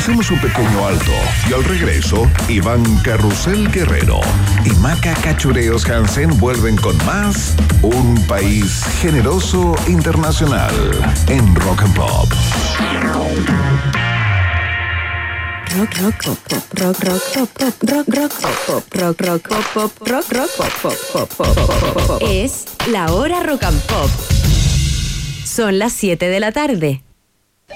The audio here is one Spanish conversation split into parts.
hacemos un pequeño alto y al regreso, Iván Carrusel Guerrero y Maca Cachureos Hansen vuelven con más Un País Generoso Internacional en Rock and Pop. Rock, rock, pop, pop, rock, rock, pop, pop, rock, rock, pop, pop, rock, rock, pop, pop, rock, rock, pop, pop, pop, pop, pop, pop. Es la hora rock and pop. Son las 7 de la tarde.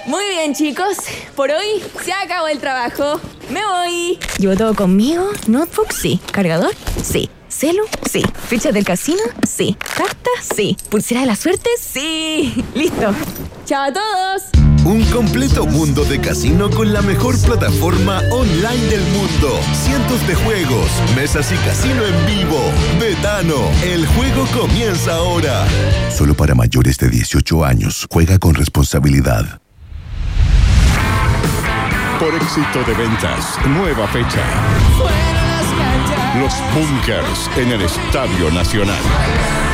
Muy bien, chicos. Por hoy se acabó el trabajo. Me voy. ¿Llevo todo conmigo? ¿Notebook? Sí. ¿Cargador? Sí. ¿Celu? Sí. ¿Ficha del casino? Sí. ¿Carta? Sí. ¿Pulsera de la suerte? Sí. Listo. Chao a todos. Un completo mundo de casino con la mejor plataforma online del mundo. Cientos de juegos, mesas y casino en vivo. Betano, el juego comienza ahora. Solo para mayores de 18 años. Juega con responsabilidad. Por éxito de ventas, nueva fecha. Los Bunkers en el Estadio Nacional.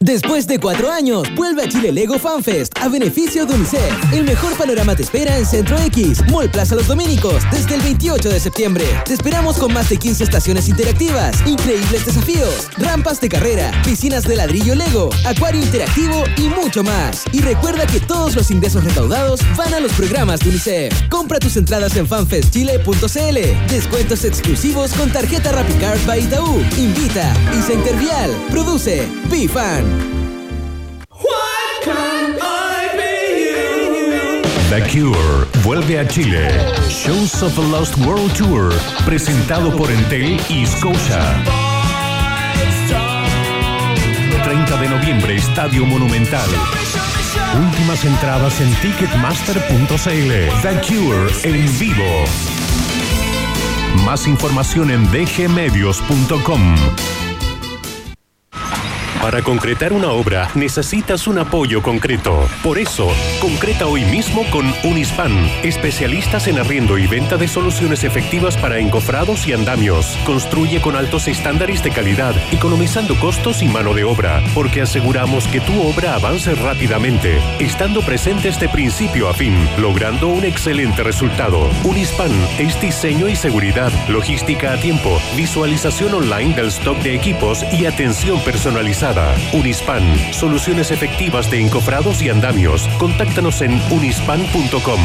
Después de cuatro años, vuelve a Chile Lego FanFest a beneficio de UNICEF. El mejor panorama te espera en Centro X, Mall Plaza Los Dominicos, desde el 28 de septiembre. Te esperamos con más de 15 estaciones interactivas, increíbles desafíos, rampas de carrera, piscinas de ladrillo Lego, acuario interactivo y mucho más. Y recuerda que todos los ingresos recaudados van a los programas de UNICEF. Compra tus entradas en fanfestchile.cl. Descuentos exclusivos con tarjeta RappiCard by Itaú. Invita y Intervial. Produce BeFan. The Cure vuelve a Chile. Shows of a Lost World Tour, presentado por Entel y Scotia. 30 de noviembre, Estadio Monumental. Últimas entradas en ticketmaster.cl. The Cure en vivo. Más información en dgmedios.com. Para concretar una obra necesitas un apoyo concreto. Por eso, concreta hoy mismo con Unispan, especialistas en arriendo y venta de soluciones efectivas para encofrados y andamios. Construye con altos estándares de calidad, economizando costos y mano de obra, porque aseguramos que tu obra avance rápidamente, estando presentes de principio a fin, logrando un excelente resultado. Unispan es diseño y seguridad, logística a tiempo, visualización online del stock de equipos y atención personalizada. Unispan, soluciones efectivas de encofrados y andamios. Contáctanos en unispan.com.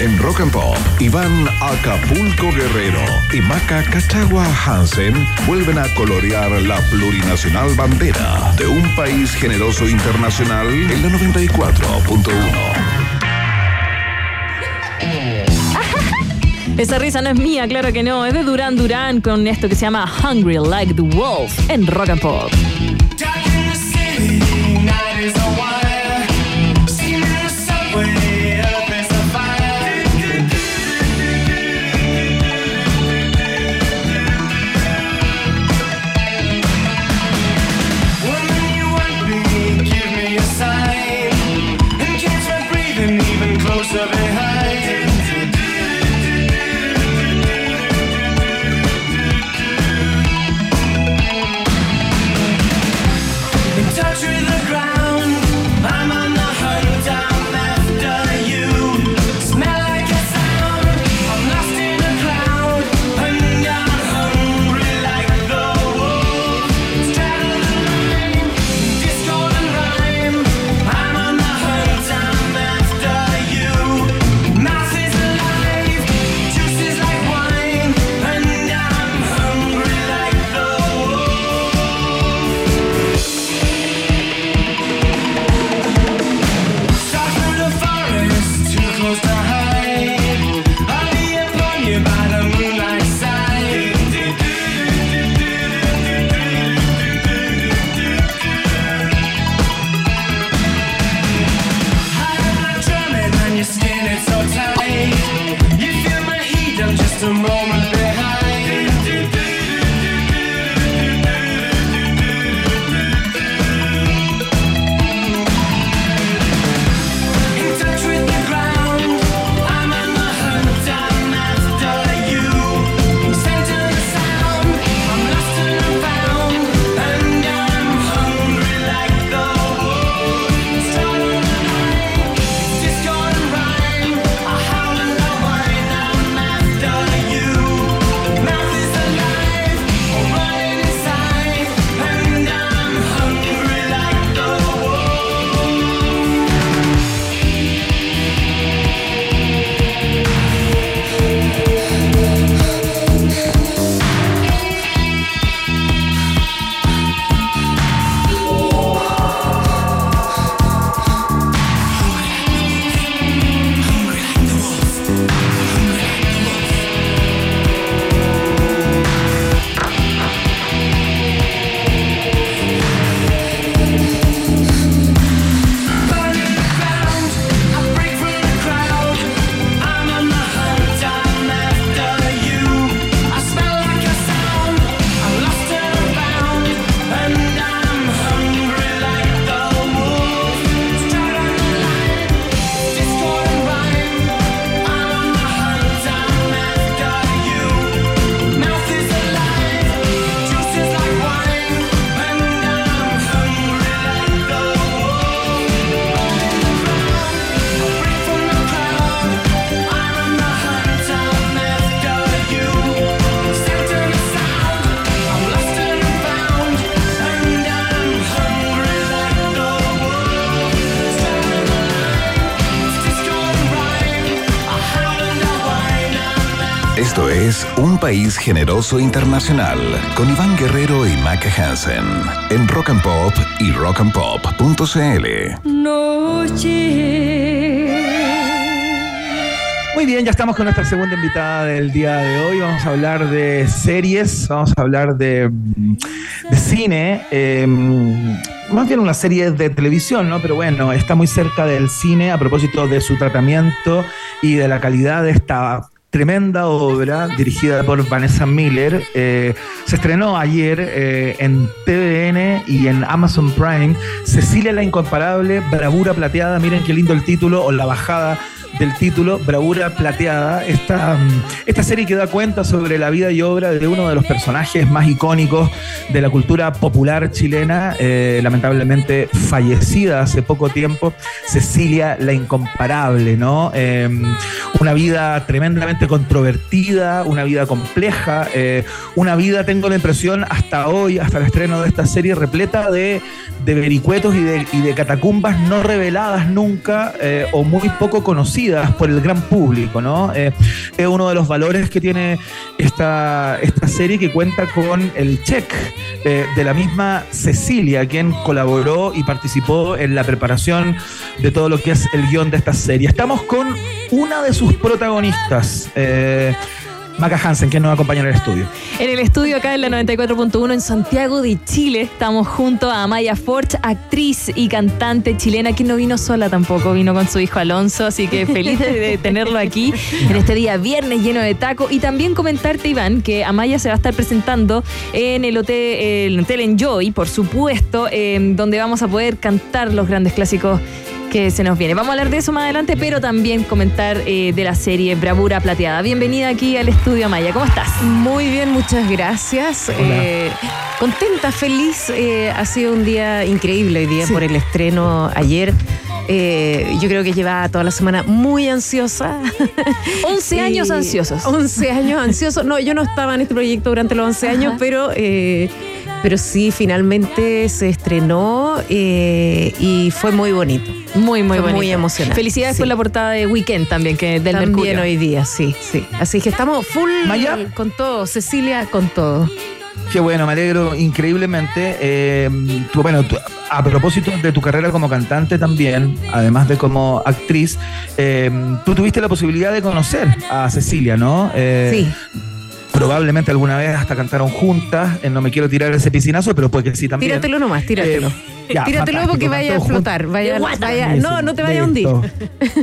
En Rock and Pop, Iván Acapulco Guerrero y Maca Cachagua Hansen vuelven a colorear la plurinacional bandera de un país generoso internacional en la 94.1. Esa risa no es mía, claro que no. Es de Duran Duran con esto que se llama Hungry Like the Wolf en Rock and Pop. País Generoso Internacional con Iván Guerrero y Maca Hansen en Rock and Pop y rockandpop.cl. Muy bien, ya estamos con nuestra segunda invitada del día de hoy. Vamos a hablar de series, vamos a hablar de, de cine. eh, más bien una serie de televisión, ¿no? Pero bueno, está muy cerca del cine a propósito de su tratamiento y de la calidad de esta tremenda obra dirigida por Vanessa Miller. Eh, se estrenó ayer eh, en TVN y en Amazon Prime. Cecilia la Incomparable, Bravura Plateada. Miren qué lindo el título o la bajada del título, Bravura Plateada. Esta, mm, esta serie que da cuenta sobre la vida y obra de uno de los personajes más icónicos de la cultura popular chilena, eh, lamentablemente fallecida hace poco tiempo, Cecilia la Incomparable, ¿no? Eh, una vida tremendamente controvertida, una vida compleja, eh, una vida, tengo la impresión, hasta hoy, hasta el estreno de esta serie, repleta de, de vericuetos y de, y de catacumbas no reveladas nunca o muy poco conocidas por el gran público, ¿no? Eh, es uno de los valores que tiene esta, esta serie que cuenta con el check eh, de la misma Cecilia, quien colaboró y participó en la preparación de todo lo que es el guion de esta serie. Estamos con una de sus protagonistas. eh, Maca Hansen, que nos acompaña en el estudio. En el estudio acá en la 94.1 en Santiago de Chile estamos junto a Maya Forch, actriz y cantante chilena que no vino sola tampoco, vino con su hijo Alonso, así que feliz de, tenerlo aquí en este día viernes lleno de taco y también comentarte Iván que Amaya se va a estar presentando en el hotel, el hotel Enjoy, por supuesto, eh, donde vamos a poder cantar los grandes clásicos que se nos viene. Vamos a hablar de eso más adelante, pero también comentar eh, de la serie Bravura Plateada. Bienvenida aquí al estudio Amaya, ¿cómo estás? Muy bien, muchas gracias. Eh, contenta, feliz. eh, ha sido un día increíble hoy día por el estreno ayer. Eh, yo creo que llevaba toda la semana muy ansiosa. 11 Y- años ansiosos. 11 años ansiosos. No, yo no estaba en este proyecto durante los 11 años, pero, eh, pero sí, finalmente se estrenó eh, y fue muy bonito. Muy, muy Fue bonito. muy emocionante. Felicidades Sí. por la portada de Weekend también, que del También Mercurio. hoy día, sí, sí. Así que estamos full Maya. con todo. Cecilia, con todo. Qué bueno, me alegro increíblemente. Eh, tú, bueno, tú- a propósito de tu carrera como cantante también, además de como actriz, eh, tú tuviste la posibilidad de conocer a Cecilia, ¿no? Eh, Sí. Probablemente alguna vez hasta cantaron juntas. Eh, no me quiero tirar ese piscinazo, pero pues que sí también. Tíratelo nomás, tíratelo. Eh, ya, tíratelo porque vaya a flotar. Vaya, vaya- no, no te vaya a hundir.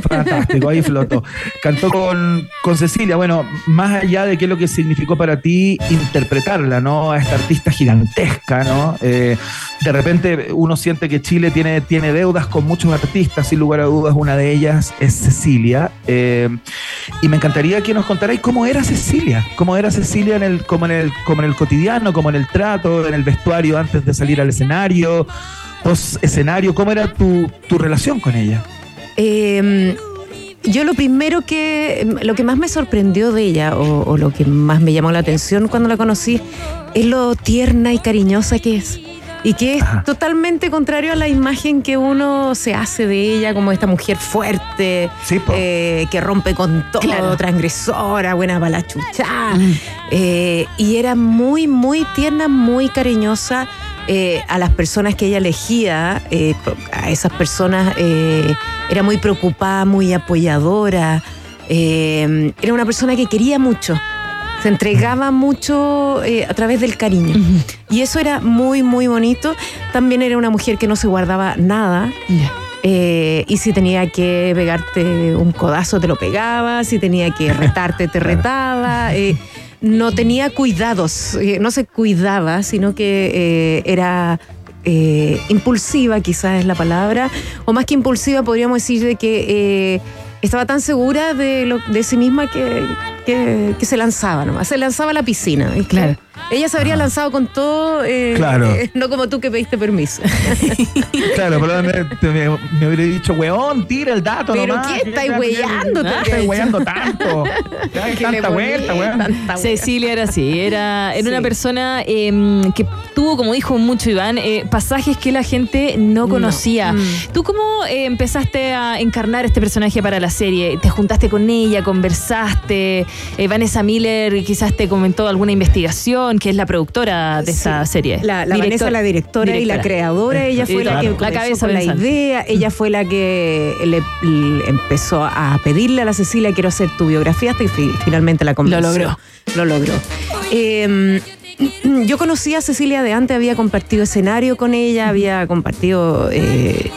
Fantástico, ahí flotó. Cantó con, con Cecilia. Bueno, más allá de qué es lo que significó para ti interpretarla, ¿no? A esta artista gigantesca, ¿no? Eh, de repente uno siente que Chile tiene, tiene deudas con muchos artistas, sin lugar a dudas, una de ellas es Cecilia. Eh, y me encantaría que nos contarais cómo era Cecilia, cómo era Cecilia en el, como, en el, como en el cotidiano, como en el trato, en el vestuario antes de salir al escenario, post escenario, cómo era tu, tu relación con ella. Eh, yo lo primero que, lo que más me sorprendió de ella, o, o lo que más me llamó la atención cuando la conocí, es lo tierna y cariñosa que es. Y que es Ajá. totalmente contrario a la imagen que uno se hace de ella como esta mujer fuerte, Sí, eh, que rompe con todo, Claro. transgresora, buena para la chucha. Eh, y era muy, muy tierna, muy cariñosa eh, a las personas que ella elegía, eh, a esas personas eh, era muy preocupada, muy apoyadora, era una persona que quería mucho. Se entregaba mucho a través del cariño. Y eso era muy, muy bonito. También era una mujer que no se guardaba nada. Eh, y si tenía que pegarte un codazo, te lo pegaba. Si tenía que retarte, te retaba. Eh, no tenía cuidados, eh, no se cuidaba, sino que eh, era eh, impulsiva, quizás es la palabra. O más que impulsiva, podríamos decir de que eh, estaba tan segura de, lo- de sí misma que, que- que se lanzaba nomás. Se lanzaba a la piscina. ¿viste? Claro. Ella se habría lanzado con todo, eh, Claro. eh, no como tú que pediste permiso. Claro, pero me, te- me, me hubiera dicho, weón, tira el dato Pero nomás. ¿qué estáis weyando? ¿Qué estáis weyando tanto? Tanta vuelta, weón. Cecilia era así, era, era Sí. una persona eh, que tuvo, como dijo mucho Iván, eh, pasajes que la gente no conocía. Mm. ¿Tú cómo eh, empezaste a encarnar este personaje para la serie? ¿Te juntaste con ella, conversaste? Eh, Vanessa Miller quizás te comentó alguna investigación, que es la productora de esa Sí. serie. La, Vanessa, la directora, y la creadora, ella fue la que. La cabeza con la idea, ella fue la que le, le empezó a pedirle a la Cecilia, quiero hacer tu biografía, hasta que finalmente la convenció. Lo logró. Lo logró. Eh, yo conocí a Cecilia de antes, había compartido escenario con ella, había compartido... eh,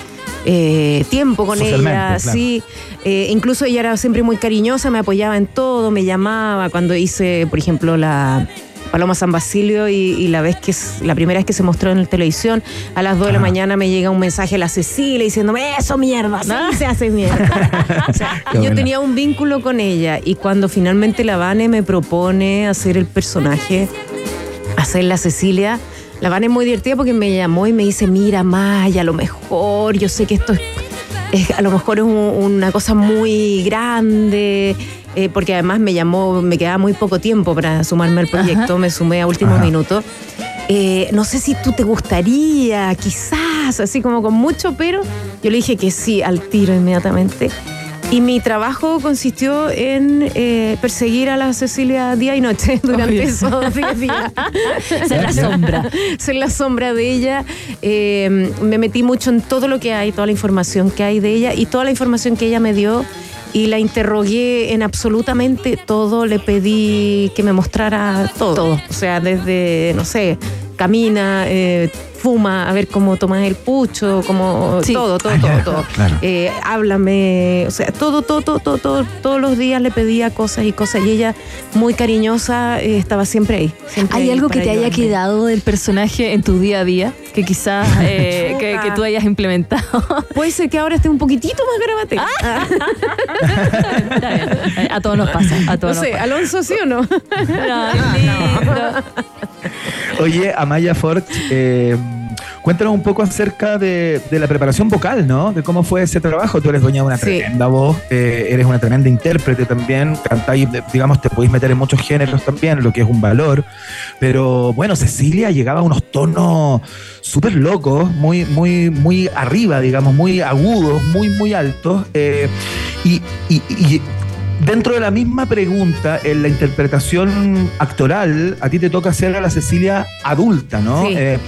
eh, tiempo con Socialmente, ella, claro. sí. Eh, incluso ella era siempre muy cariñosa, me apoyaba en todo, me llamaba cuando hice, por ejemplo, la Paloma San Basilio y, y la vez que la primera vez que se mostró en la televisión, a las 2 de la Ajá. mañana me llega un mensaje a la Cecilia diciéndome, eso mierda, sí se hace mierda. O sea, Qué yo buena. tenía un vínculo con ella y cuando finalmente la Vane me propone hacer el personaje, hacer la Cecilia, la Vane es muy divertida porque me llamó y me dice, mira Maya, a lo mejor, yo sé que esto es, es- a lo mejor es un- una cosa muy grande, eh, porque además me llamó, me quedaba muy poco tiempo para sumarme al proyecto, me sumé a último Ajá. minuto. Eh, no sé si tú te gustaría, quizás, así como con mucho, pero yo le dije que sí al tiro inmediatamente. Y mi trabajo consistió en eh, perseguir a la Cecilia día y noche durante Oye. esos 10 días. Ser la sombra. Ser la sombra de ella. Eh, me metí mucho en todo lo que hay, toda la información que hay de ella y toda la información que ella me dio. Y la interrogué en absolutamente todo. Le pedí que me mostrara todo. Todo. O sea, desde, no sé, camina, eh, fuma, a ver cómo tomas el pucho, como Sí. todo, todo, Ah, ya, todo, todo. claro. Eh, háblame, o sea, todo, todo, todo, todo, todo, todos los días le pedía cosas y cosas y ella, muy cariñosa, eh, estaba siempre ahí. siempre ¿Hay ahí algo que te haya quedado del personaje en tu día a día? Que quizás eh, que, que tú hayas implementado. Puede ser que ahora esté un poquitito más grabate. Ah, Está bien. A todos nos pasa. A no sé, Alonso, ¿sí o no? No, lindo. Oye, Amaya Ford, eh, cuéntanos un poco acerca de, de la preparación vocal, ¿no? De cómo fue ese trabajo. Tú eres dueña de una Sí. tremenda voz, eh, eres una tremenda intérprete también, cantáis, digamos, te podéis meter en muchos géneros también, lo que es un valor. Pero bueno, Cecilia llegaba a unos tonos súper locos, muy, muy, muy arriba, digamos, muy agudos, muy, muy altos. eh, y, y- y Dentro de la misma pregunta, en la interpretación actoral, a ti te toca hacer a la Cecilia adulta, ¿no? Sí. Eh,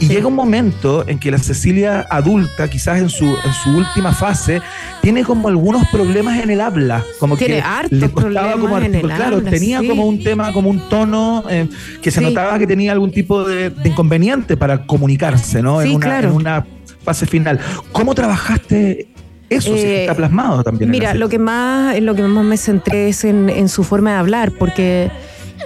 y Sí. llega un momento en que la Cecilia adulta, quizás en su, en su última fase, tiene como algunos problemas en el habla. Como Tiene que hartos le costaba como en el claro, habla, tenía sí. como un tema, como un tono eh, que se notaba que tenía algún tipo de, de inconveniente para comunicarse, ¿no? Sí, en, una, claro. en una fase final. ¿Cómo trabajaste eso? que Eh, está plasmado también. Mira, lo que más, en lo que más me centré es en, en su forma de hablar, porque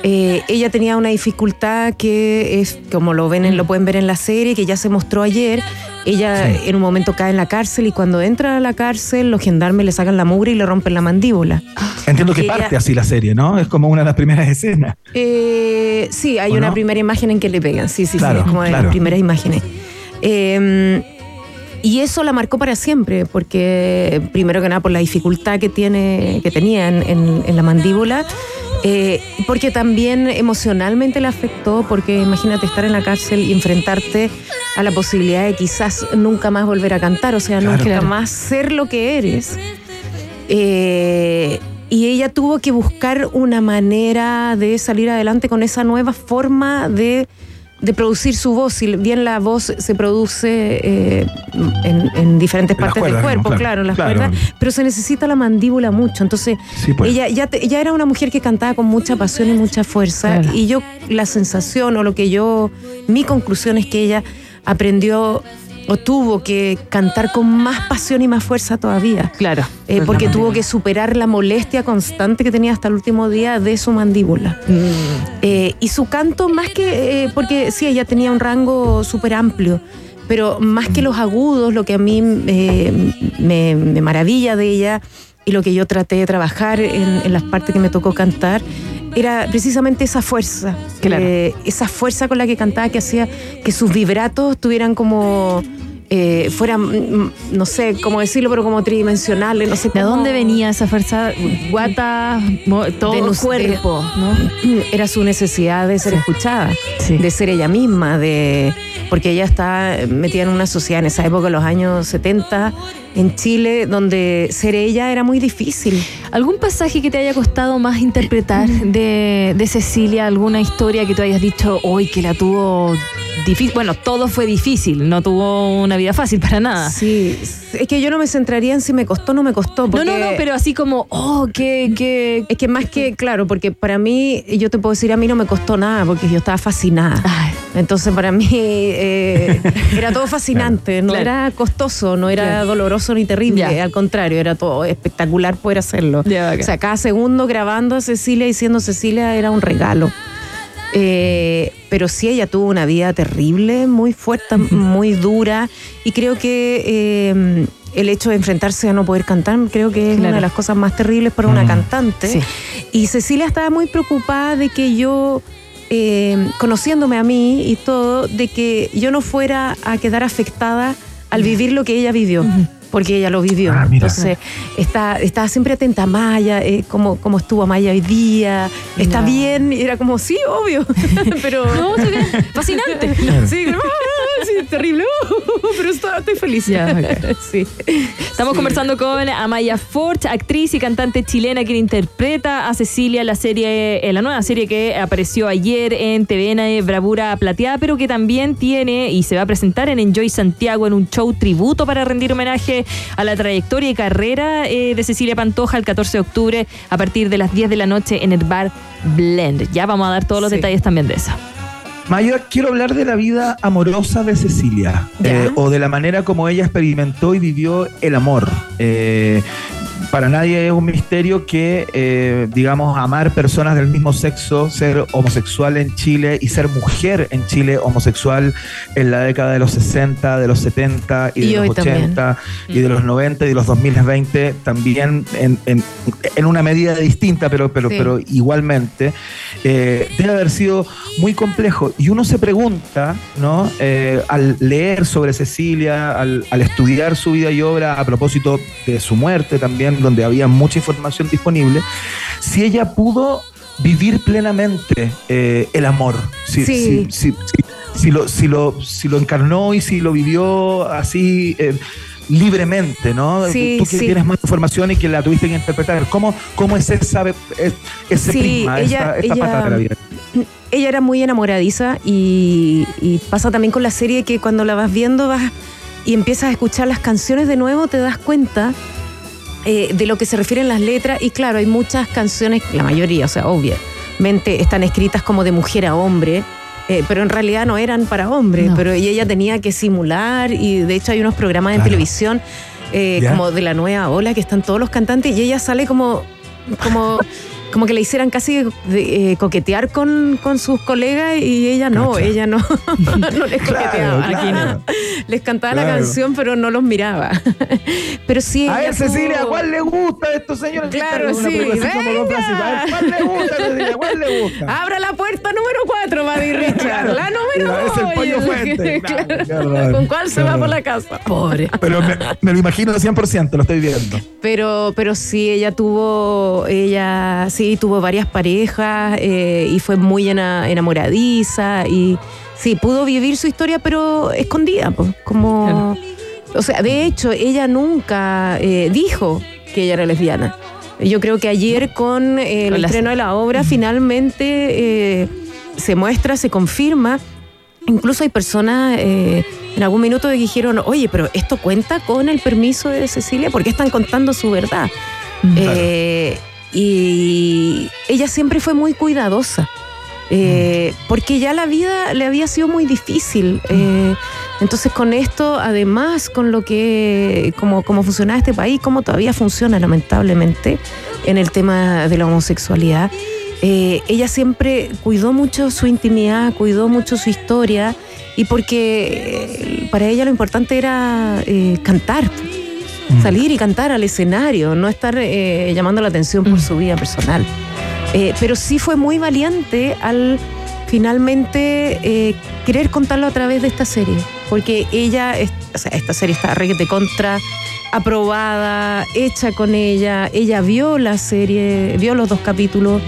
eh, ella tenía una dificultad que es, como lo ven, en- lo pueden ver en la serie, que ya se mostró ayer. Ella Sí. en un momento cae en la cárcel y cuando entra a la cárcel, los gendarmes le sacan la mugre y le rompen la mandíbula. Entiendo que ella- parte así la serie, ¿no? Es como una de las primeras escenas. Eh, sí, hay ¿O una no? primera imagen en que le pegan, sí, sí, Claro, sí, es como de claro. las primeras imágenes. Eh, y eso la marcó para siempre, porque primero que nada por la dificultad que tiene, que tenía en, en- en la mandíbula, eh, porque también emocionalmente le afectó, porque imagínate estar en la cárcel y enfrentarte a la posibilidad de quizás nunca más volver a cantar, o sea, Claro. nunca Claro. más ser lo que eres. Eh, y ella tuvo que buscar una manera de salir adelante con esa nueva forma de, de producir su voz. Si bien la voz se produce eh, en, en diferentes partes del cuerpo, claro, claro, en las claro. cuerdas, pero se necesita la mandíbula mucho. Entonces, Sí, pues. ella ya, te- ya era una mujer que cantaba con mucha pasión y mucha fuerza. Claro. Y yo, la sensación o lo que yo, mi conclusión es que ella aprendió o tuvo que cantar con más pasión y más fuerza todavía. Claro. Eh, porque tuvo que superar la molestia constante que tenía hasta el último día de su mandíbula. Eh, y su canto, más que, eh, porque sí, ella tenía un rango súper amplio, pero más que los agudos, lo que a mí me, me maravilla de ella y lo que yo traté de trabajar en, en las partes que me tocó cantar, era precisamente esa fuerza. Claro. eh, esa fuerza con la que cantaba que hacía que sus vibratos tuvieran como. eh, fueran, mm, no sé cómo decirlo, pero como tridimensionales, no sé ¿De cómo- dónde venía esa fuerza? Guata, todo De cuerpo, ¿no? Era su necesidad de ser escuchada, Sí. de ser ella misma, de porque ella está metida en una sociedad en esa época, en los años 70, en Chile, donde ser ella era muy difícil. ¿Algún pasaje que te haya costado más interpretar de, de Cecilia? ¿Alguna historia que tú hayas dicho hoy que la tuvo difícil? Bueno, todo fue difícil, no tuvo una vida fácil para nada. Sí, es que yo no me centraría en si me costó o no me costó. No, Porque no, no, pero así como, oh, qué, qué. Es que más que, claro, porque para mí, yo te puedo decir, a mí no me costó nada, porque yo estaba fascinada. Ay, Entonces, para mí eh, era todo fascinante, no Claro. era costoso, no era Claro. doloroso ni terrible, Ya. al contrario, era todo espectacular poder hacerlo. Ya, o sea, cada segundo grabando a Cecilia y siendo Cecilia era un regalo. Eh, pero sí, ella tuvo una vida terrible, muy fuerte, muy dura, y creo que eh, el hecho de enfrentarse a no poder cantar, creo que es Claro. una de las cosas más terribles para una cantante. Sí. Y Cecilia estaba muy preocupada de que yo, eh, conociéndome a mí y todo, de que yo no fuera a quedar afectada al vivir lo que ella vivió. Porque ella lo vivió. Ah, mira. Entonces, está, estaba siempre atenta a Maya, eh, cómo, cómo estuvo Maya hoy día, está bien, y era como, sí, obvio. Pero. No, sí, fascinante. Sí, como, "Ah, sí, terrible, pero estoy, feliz. Ya, ok. sí. Estamos conversando con Amaya Forch, actriz y cantante chilena quien interpreta a Cecilia en la serie, en la nueva serie que apareció ayer en TVN Bravura Plateada, pero que también tiene y se va a presentar en Enjoy Santiago en un show tributo para rendir homenaje a la trayectoria y carrera eh, de Cecilia Pantoja el 14 de octubre a partir de las 10 de la noche en el bar Blend. Ya vamos a dar todos los Sí. detalles también de eso. Maya, quiero hablar de la vida amorosa de Cecilia eh, o de la manera como ella experimentó y vivió el amor. Eh, para nadie es un misterio que, eh, digamos, amar personas del mismo sexo, ser homosexual en Chile y ser mujer en Chile homosexual en la década de los 60, de los 70 y de Y los también. 80 y de los 90 y de los 2020 también en, en- en una medida distinta, pero, pero, Sí. pero igualmente, eh, debe haber sido muy complejo. Y uno se pregunta, ¿no? Eh, al leer sobre Cecilia, al, al estudiar su vida y obra a propósito de su muerte también, donde había mucha información disponible, si ella pudo vivir plenamente eh, el amor. Si, Sí. si- si- si- si lo, si, lo, si lo encarnó y si lo vivió así eh, libremente, ¿no? Sí, Tú que sí. tienes más información y que la tuviste que interpretar. ¿Cómo, cómo es esa, es- ese Sí, prisma, ella- esta, esta ella- pata de la vida? ella era muy enamoradiza y, y pasa también con la serie que cuando la vas viendo vas y empiezas a escuchar las canciones de nuevo te das cuenta eh, de lo que se refieren las letras y claro, hay muchas canciones, la mayoría, o sea, obviamente están escritas como de mujer a hombre. eh, pero en realidad no eran para hombres, No. pero y ella tenía que simular y de hecho hay unos programas en Claro. televisión eh, como de la nueva ola que están todos los cantantes y ella sale como como como que le hicieran casi de, eh, coquetear con, con sus colegas y ella no, Cacha. ella no, no les coqueteaba. Claro, Aquí no. Les cantaba la canción, pero no los miraba. pero sí. A ver, Cecilia, tuvo- ¿cuál le gusta de estos señores? Claro, sí, venga. A ¿cuál le gusta, Cecilia? ¿Cuál le gusta? Abra la puerta número 4, Buddy Richard. Claro. La número Mira, 2. es el pollo fuente. Claro, qué horror. ¿Con cuál se va por la casa? Pobre. Pero me, me lo imagino 100%, lo estoy viendo. Pero, pero sí, ella tuvo, ella sí tuvo varias parejas eh, y fue muy ena- enamoradiza y sí, pudo vivir su historia, pero escondida, pues, como, o sea, de hecho, ella nunca eh, dijo que ella era lesbiana. Yo creo que ayer con eh, el Con la- estreno de la obra finalmente eh, se muestra, se confirma. Incluso hay personas en algún minuto que dijeron, oye, pero esto cuenta con el permiso de Cecilia porque están contando su verdad. Eh, y ella siempre fue muy cuidadosa. eh, porque ya la vida le había sido muy difícil. eh, entonces con esto, además, con lo que, como, como funcionaba este país, como todavía funciona lamentablemente en el tema de la homosexualidad, eh, ella siempre cuidó mucho su intimidad, cuidó mucho su historia y porque para ella lo importante era eh, cantar, salir y cantar al escenario, no estar eh, llamando la atención por su vida personal. Eh, pero sí fue muy valiente al finalmente eh, querer contarlo a través de esta serie. Porque ella, es- o sea, esta serie está requete contra, aprobada, hecha con ella. Ella vio la serie, vio los dos capítulos,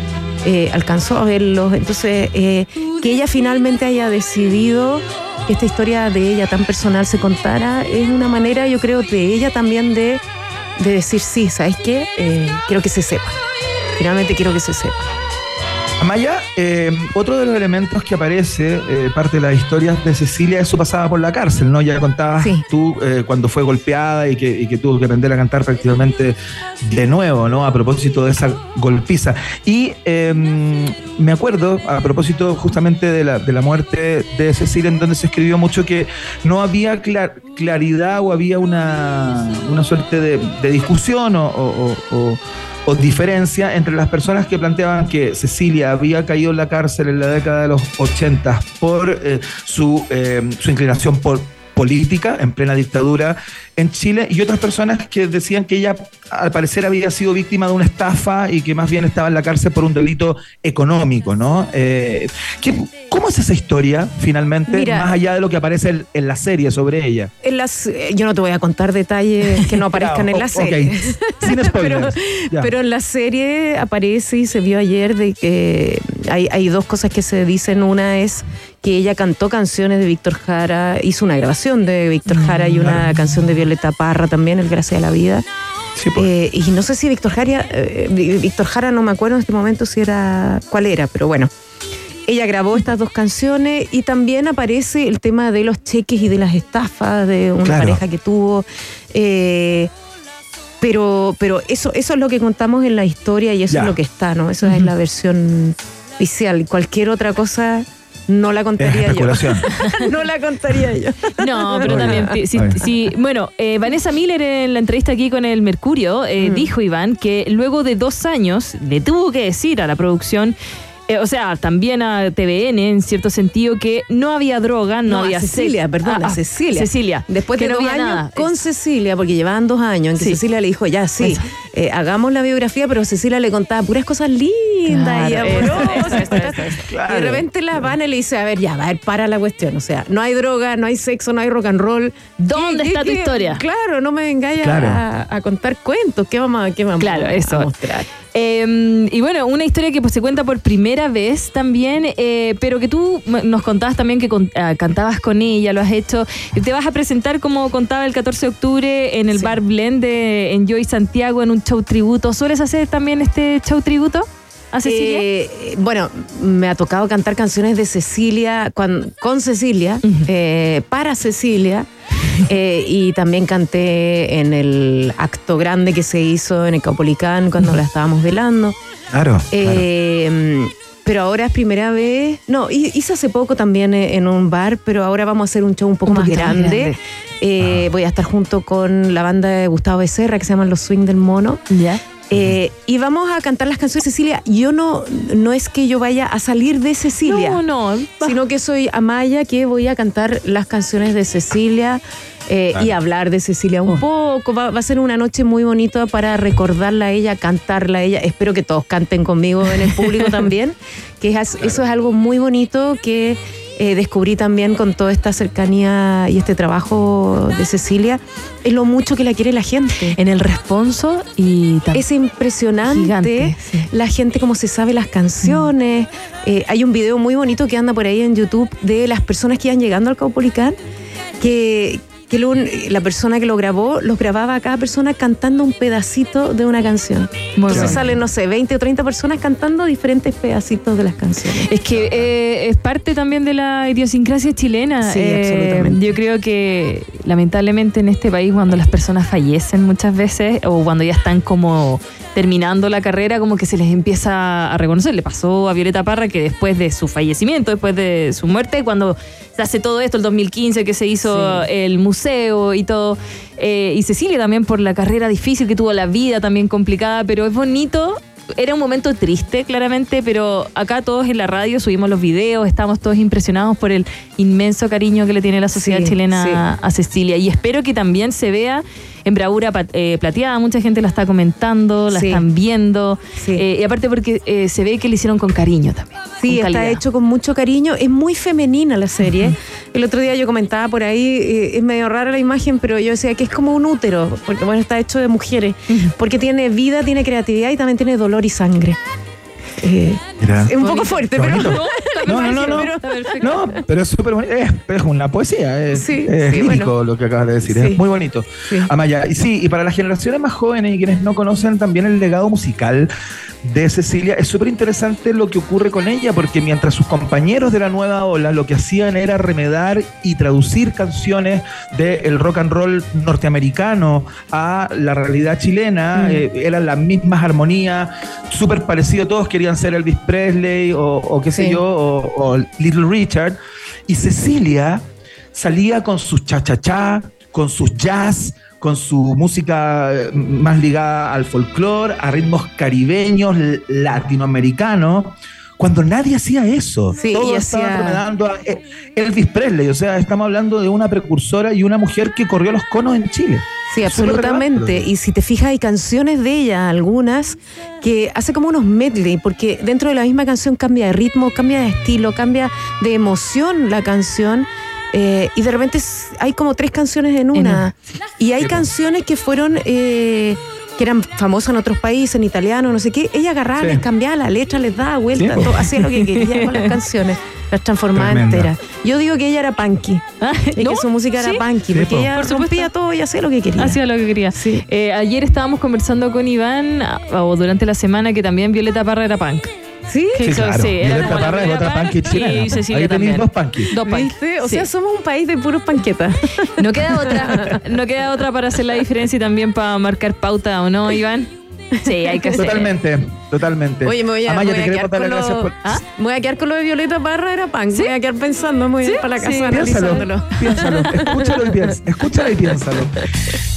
alcanzó a verlos. Entonces, que ella finalmente haya decidido esta historia de ella tan personal se contara es una manera, yo creo, de ella también de, de decir, sí, ¿sabes qué? Eh, quiero que se sepa. Finalmente quiero que se sepa. Amaya, eh, otro de los elementos que aparece, eh, parte de las historias de Cecilia, es su pasada por la cárcel, ¿no? Ya contabas Sí. tú eh, cuando fue golpeada y que, y que tuvo que aprender a cantar prácticamente de nuevo, ¿no? A propósito de esa golpiza. Y eh, me acuerdo, a propósito justamente de la, de la muerte de Cecilia, en donde se escribió mucho que no había clar- claridad o había una, una suerte de, de discusión o- o- o- o diferencia entre las personas que planteaban que Cecilia había caído en la cárcel en la década de los 80 por eh, su, eh, su inclinación por política en plena dictadura en Chile y otras personas que decían que ella al parecer había sido víctima de una estafa y que más bien estaba en la cárcel por un delito económico, ¿no? Eh, ¿qué- ¿Cómo es esa historia finalmente, Mira. más allá de lo que aparece en, en la serie sobre ella? En las, eh, yo no te voy a contar detalles que no aparezcan en la serie. Sin spoilers. Pero en la serie aparece y se vio ayer de que hay, hay dos cosas que se dicen. Una es que ella cantó canciones de Víctor Jara, hizo una grabación de Víctor Jara y una canción de Violeta Parra también, El Gracia de la Vida. Sí, pues. Eh, y no sé si Víctor Jara, eh, Víctor Jara no me acuerdo en este momento si era cuál era, pero bueno. Ella grabó estas dos canciones y también aparece el tema de los cheques y de las estafas de una Claro. pareja que tuvo. Eh, pero pero eso, eso es lo que contamos en la historia y eso Ya. es lo que está, ¿no? Eso es la versión oficial. Cualquier otra cosa no la es contaría yo. especulación. no la contaría yo. No, pero también, bien. sí, bueno, eh, Vanessa Miller en la entrevista aquí con el Mercurio eh, Mm. dijo, Iván, que luego de dos años le tuvo que decir a la producción, eh, o sea, también a TVN en cierto sentido, que no había droga, no, No, había a Cecilia, perdón, Ah, a ah, Cecilia. Cecilia. Después que de no dos había años nada. con Cecilia, porque llevaban dos años en que Sí. Cecilia le dijo, ya, sí, eh, hagamos la biografía, pero Cecilia le contaba puras cosas lindas y Claro, amorosas. eso, eso, eso, eso. Y de repente la van y le dice, a ver, ya, a ver, para la cuestión. O sea, no hay droga, no hay sexo, no hay rock and roll. ¿Dónde ¿Qué- está qué- tu qué? historia? Claro, no me vengáis a- Claro. a, a contar cuentos. ¿Qué vamos, a- qué vamos Claro, a- eso. a mostrar? Eh, y bueno, una historia que pues, se cuenta por primera vez también, eh, pero que tú nos contabas también que con- ah, cantabas con ella, lo has hecho. Te vas a presentar, como contaba, el 14 de octubre en el Sí. Bar Blend de Enjoy Santiago en un show tributo. ¿Sueles hacer también este show tributo a Cecilia? Eh, bueno, me ha tocado cantar canciones de Cecilia, con Cecilia, eh, para Cecilia, eh, y también canté en el acto grande que se hizo en el Caupolicán cuando la estábamos velando. Claro. claro. Eh, Pero ahora es primera vez. No, hi- hice hace poco también eh, en un bar, pero ahora vamos a hacer un show un poco Un más grande. grande. Eh, Voy a estar junto con la banda de Gustavo Becerra que se llama Los Swing del Mono. Ya. Eh, y vamos a cantar las canciones de Cecilia. Yo no, no es que yo vaya a salir de Cecilia, No, no. sino que soy Amaya que voy a cantar las canciones de Cecilia eh, y hablar de Cecilia un Oh. poco. Va, va a ser una noche muy bonita para recordarla a ella, cantarla a ella. Espero que todos canten conmigo en el público también, que es, eso es algo muy bonito que eh, descubrí también con toda esta cercanía y este trabajo de Cecilia, es lo mucho que la quiere la gente. En el responso y. Es impresionante Gigante, sí. la gente como se sabe las canciones. Eh, hay un video muy bonito que anda por ahí en YouTube de las personas que iban llegando al Caupolicán, que, que lo- la persona que lo grabó, los grababa a cada persona cantando un pedacito de una canción. Muy Entonces bueno. salen, no sé, 20 o 30 personas cantando diferentes pedacitos de las canciones. Es que eh, es parte también de la idiosincrasia chilena. Sí, Eh, absolutamente. Yo creo que lamentablemente en este país cuando las personas fallecen muchas veces o cuando ya están como terminando la carrera como que se les empieza a reconocer. Le pasó a Violeta Parra que después de su fallecimiento, después de su muerte, cuando se hace todo esto, el 2015 que se hizo Sí. el museo y todo, eh, y Cecilia también por la carrera difícil que tuvo, la vida también complicada, pero es bonito era un momento triste, claramente, pero acá todos en la radio subimos los videos, estamos todos impresionados por el inmenso cariño que le tiene la sociedad Sí, chilena sí. a Cecilia. Y espero que también se vea en bravura eh, plateada. Mucha gente la está comentando, la Sí. están viendo. Sí. Eh, y aparte porque eh, se ve que le hicieron con cariño también. Sí, está calidad. hecho con mucho cariño. Es muy femenina la serie. El otro día yo comentaba por ahí, es medio rara la imagen, pero yo decía que es como un útero, porque bueno, está hecho de mujeres, porque tiene vida, tiene creatividad y también tiene dolor y sangre. Mira. es un poco Bonito. fuerte, pero No, no, no, no. No, pero es súper bonito. Es, es una poesía, es, Sí, es sí, lírico bueno. lo que acabas de decir. Sí. Es muy bonito. Sí. Amaya, y sí, y para las generaciones más jóvenes y quienes no conocen también el legado musical de Cecilia, es súper interesante lo que ocurre con ella, porque mientras sus compañeros de la nueva ola lo que hacían era remedar y traducir canciones del rock and roll norteamericano a la realidad chilena, eh, eran las mismas armonías, súper parecido, todos querían ser Elvis Presley o, o qué sé Sí. yo, o, o Little Richard, y Cecilia salía con sus cha-cha-cha, con sus jazz, con su música eh, más ligada al folclore, a ritmos caribeños, latinoamericanos, cuando nadie hacía eso. Sí, estaban hacía- remedando a eh, Elvis Presley, o sea, estamos hablando de una precursora y una mujer que corrió los conos en Chile. Sí, absolutamente. Y si te fijas, hay canciones de ella, algunas, que hace como unos medley, porque dentro de la misma canción cambia de ritmo, cambia de estilo, cambia de emoción la canción. eh, y de repente hay como tres canciones en una. Y hay canciones que fueron. eh, que eran famosas en otros países, en italiano, no sé qué, ella agarraba, Sí. les cambiaba la letra, les daba vuelta, todo, hacía lo que quería con las canciones, las transformaba Tremenda. enteras. Yo digo que ella era punky, Ah, y ¿no? que su música Sí. era punky, Sí, porque po. ella Por rompía todo y hacía lo que quería. Hacía lo que quería. Sí. Eh, ayer estábamos conversando con Iván, ah, o durante la semana, que también Violeta Parra era punk. ¿Sí? Sí, claro. sí, era Violeta como la Parra es otra punky chilena. y Cecilia Ahí tenéis también. dos punky. Dos punk. ¿Viste? O Sí. sea, somos un país de puros panquetas. No queda otra, no queda otra para hacer la diferencia y también para marcar pauta, ¿o no, Iván? Sí, hay que hacer. Totalmente, totalmente. Oye, me voy a, Amaya, me voy te a quedar dar con lo, por... ¿Ah? me voy a quedar con lo de Violeta Parra, era punk. Me voy a quedar pensando, muy bien para la casa Sí. analizándolo. Piénsalo, piénsalo, escúchalo y piénsalo, escúchalo y piénsalo.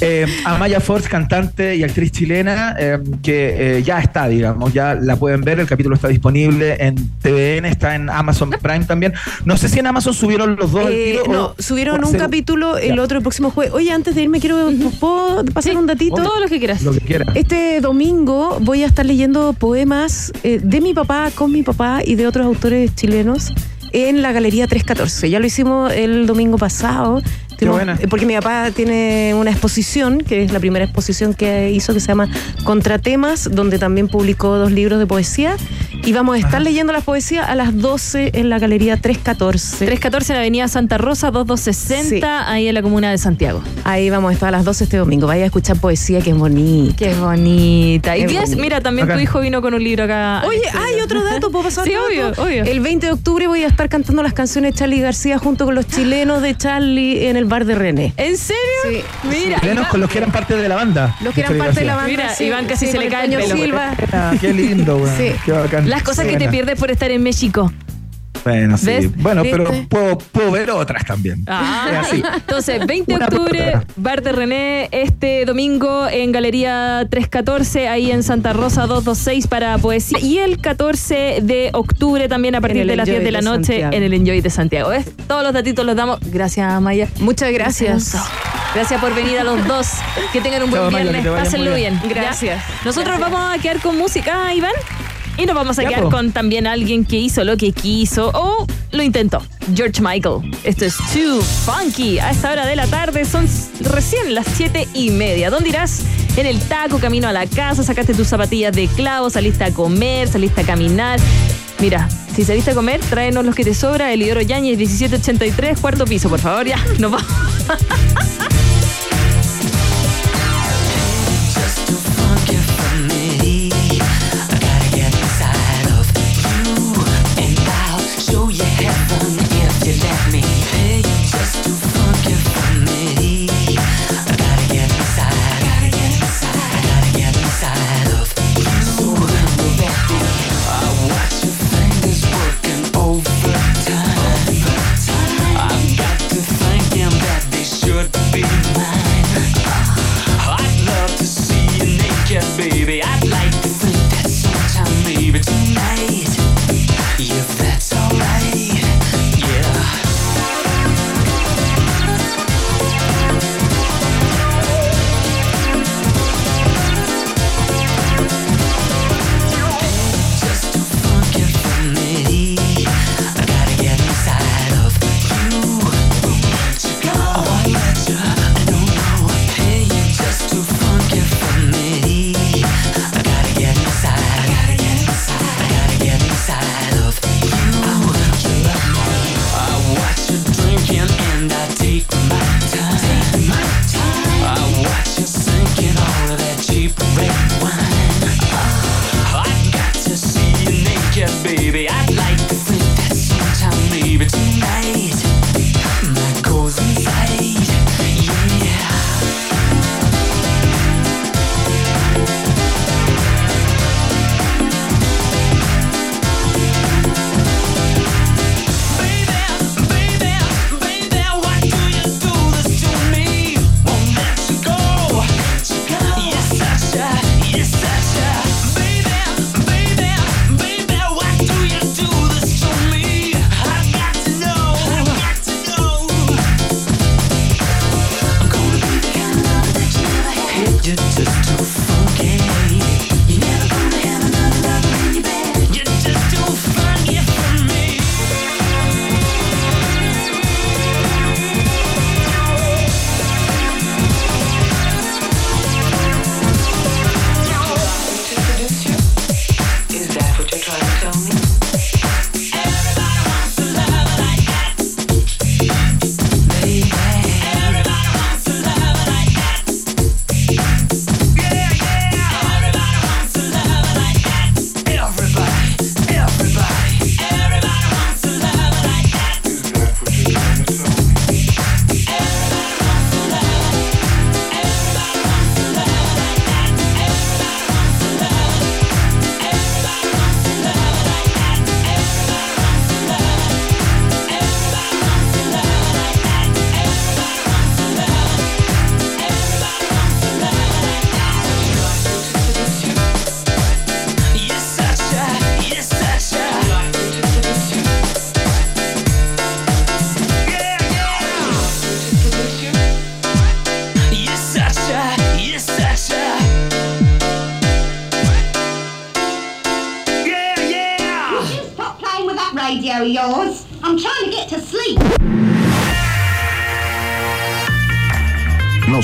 Eh, Amaya Force, cantante y actriz chilena, eh, que eh, ya está, digamos, ya la pueden ver, el capítulo está disponible en TVN, está en Amazon Prime también. No sé si en Amazon subieron los dos Eh, tiro no, o- subieron o un capítulo, el Ya. otro el próximo jueves. Oye, antes de irme, quiero ¿puedo pasar Sí, un datito. Todo lo que quieras. Lo que quieran. Este domingo voy a estar leyendo poemas eh, de mi papá, con mi papá y de otros autores chilenos en la Galería 314. Ya lo hicimos el domingo pasado. Eh, Porque mi papá tiene una exposición, que es la primera exposición que hizo, que se llama Contratemas, donde también publicó dos libros de poesía. Y vamos a estar leyendo las poesías a las 12 en la Galería 314. 314 en la Avenida Santa Rosa, 2260, ahí en la comuna de Santiago. Ahí vamos a estar a las 12 este domingo. Vaya a escuchar poesía, que es bonita. Qué bonita. Y Qué bonita. mira, también tu hijo vino con un libro acá. Oye, hay otro dato, ¿puedo pasar Sí, obvio, obvio. El 20 de octubre voy a estar cantando las canciones de Charlie García junto con los chilenos de Charlie en el bar de René. ¿En serio? Sí. Mira. Chilenos con los que eran parte de la banda. Los que eran parte de la banda. Mira, Iván casi se le cae el pelo. Silva. Ah, qué lindo, güey. Sí. Qué bacán. Las cosas que te pierdes por estar en México. Bueno, sí. ¿Ves? Bueno, ¿Viste? pero puedo, puedo ver otras también. Ah, Es así. entonces, 20 de octubre. Bar de René, este domingo en Galería 314, ahí en Santa Rosa 226 para poesía. Y el 14 de octubre también a partir de las 10 Enjoy de la noche Santiago. en el Enjoy de Santiago. ¿Ves? Todos los datitos los damos. Gracias, Maya. Muchas gracias. Gracias por venir a los dos. Que tengan un buen viernes. Pásenlo bien. Gracias. Nosotros vamos a quedar con música, Iván. Y nos vamos a Ya, quedar po. con también alguien que hizo lo que quiso o lo intentó. George Michael. Esto es Too Funky. A esta hora de la tarde son recién las siete y media. ¿Dónde irás? En el taco, camino a la casa, sacaste tus zapatillas de clavo, saliste a comer, saliste a caminar. Mira, si saliste a comer, tráenos los que te sobra. El Idoro Yañez 1783, cuarto piso, por favor, ya. Nos vamos.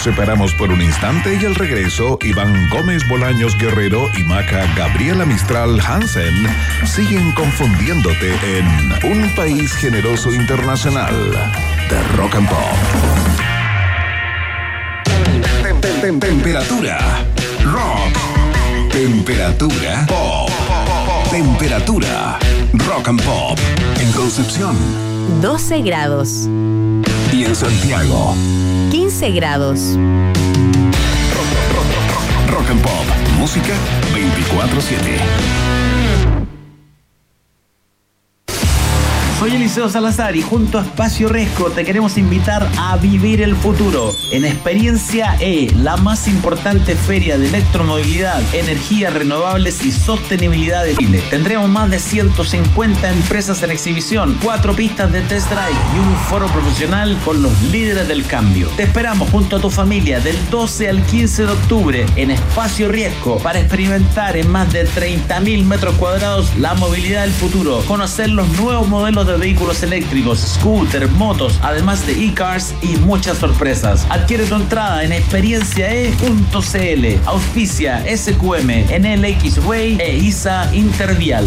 Separamos por un instante y al regreso, Iván Gómez Bolaños Guerrero y Maca Gabriela Mistral Hansen siguen confundiéndote en Un País Generoso Internacional de Rock and Pop. Tem- tem- tem- Temperatura. Rock. Temperatura. Pop. Temperatura. Rock and Pop. En Concepción 12 grados. Y en Santiago. 15 grados. Rock and Pop. Música 24-7. Soy Eliseo Salazar y junto a Espacio Resco te queremos invitar a vivir el futuro en Experiencia E, la más importante feria de electromovilidad, energías renovables y sostenibilidad de Chile. Tendremos más de 150 empresas en exhibición, cuatro pistas de test drive y un foro profesional con los líderes del cambio. Te esperamos junto a tu familia del 12 al 15 de octubre en Espacio Riesgo para experimentar en más de 30.000 metros cuadrados la movilidad del futuro, conocer los nuevos modelos de vehículos eléctricos, scooters, motos, además de e-cars y muchas sorpresas. Adquiere tu entrada en experienciae.cl. Auspicia SQM, NLX Way e ISA Intervial.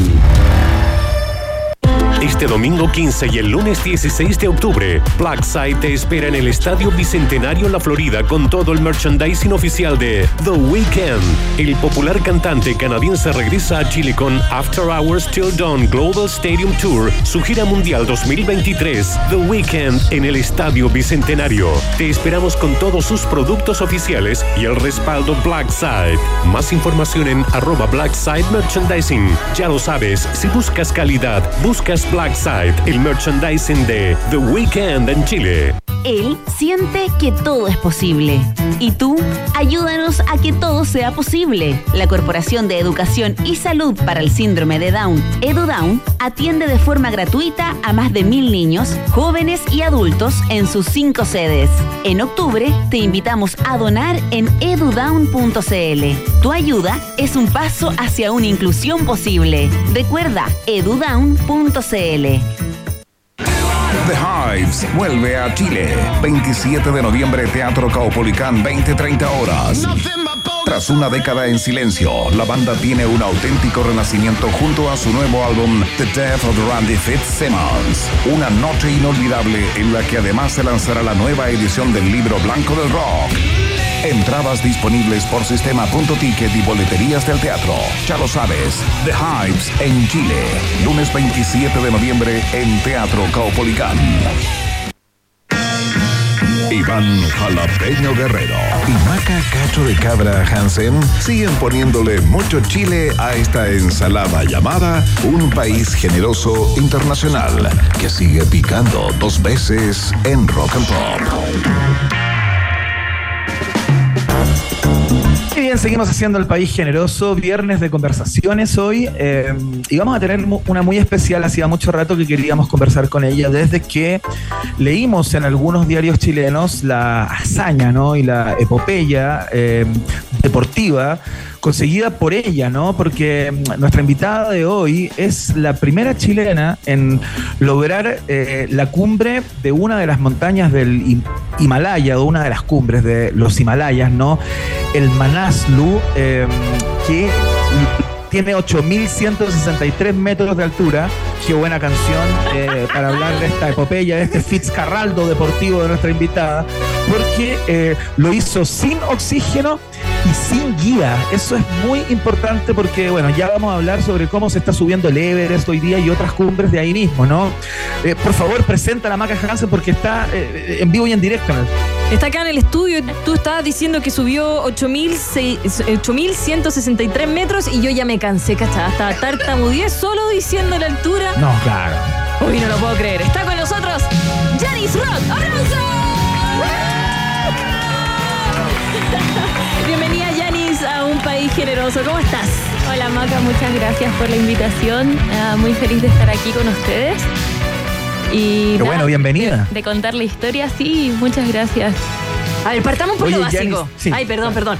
Este domingo 15 y el lunes 16 de octubre, Blackside te espera en el Estadio Bicentenario La Florida con todo el merchandising oficial de The Weeknd. El popular cantante canadiense regresa a Chile con After Hours Till Dawn Global Stadium Tour, su gira mundial 2023, The Weeknd en el Estadio Bicentenario. Te esperamos con todos sus productos oficiales y el respaldo Blackside. Más información en arroba Blackside Merchandising. Ya lo sabes, si buscas calidad, buscas Blackside, el merchandising de The Weeknd en Chile. Él siente que todo es posible. ¿Y tú? Ayúdanos a que todo sea posible. La Corporación de Educación y Salud para el Síndrome de Down, EduDown, atiende de forma gratuita a más de mil niños, jóvenes y adultos en sus cinco sedes. En octubre te invitamos a donar en edudown.cl. Tu ayuda es un paso hacia una inclusión posible. Recuerda edudown.cl. The Hives vuelve a Chile. 27 de noviembre, Teatro Caupolicán, 20-30 horas. Tras una década en silencio, la banda tiene un auténtico renacimiento junto a su nuevo álbum The Death of Randy Fitzsimmons. Una noche inolvidable en la que además se lanzará la nueva edición del libro blanco del rock. Entradas disponibles por sistema.ticket y boleterías del teatro. Ya lo sabes, The Hypes en Chile. Lunes 27 de noviembre en Teatro Caupolicán. Iván Jalapeño Guerrero y Maca Cacho de Cabra Hansen siguen poniéndole mucho chile a esta ensalada llamada Un País Generoso Internacional que sigue picando dos veces en Rock and Pop. Bien, seguimos haciendo el país generoso, viernes de conversaciones hoy, eh, y vamos a tener una muy especial, hacía mucho rato que queríamos conversar con ella, desde que leímos en algunos diarios chilenos la hazaña ¿no? y la epopeya eh, deportiva conseguida por ella, ¿no? Porque mm, nuestra invitada de hoy es la primera chilena en lograr eh, la cumbre de una de las montañas del Him- Himalaya, o una de las cumbres de los Himalayas, ¿no? El Manaslu, eh, que tiene 8.163 metros de altura. Qué buena canción eh, para hablar de esta epopeya, de este Fitzcarraldo deportivo de nuestra invitada, porque eh, lo hizo sin oxígeno y sin guía. Eso es muy importante porque, bueno, ya vamos a hablar sobre cómo se está subiendo el Everest hoy día y otras cumbres de ahí mismo, ¿no? Eh, por favor, presenta a la Maca Hansen porque está en vivo y en directo. Está acá en el estudio. Tú estabas diciendo que subió 8.600 8.163 metros y yo ya me cansé, ¿cachai? Hasta tartamudeé solo diciendo la altura. No, claro. Uy, no lo puedo creer. Está con nosotros Janice Rock. ¡Aplausos! Bienvenida, Janice, a un país generoso. ¿Cómo estás? Hola Maca, muchas gracias por la invitación. Ah, muy feliz de estar aquí con ustedes. Y Qué nada, bueno, bienvenida. de contar la historia, sí, muchas gracias. A ver, partamos por Oye, lo básico. Janice, sí. Ay, perdón, perdón.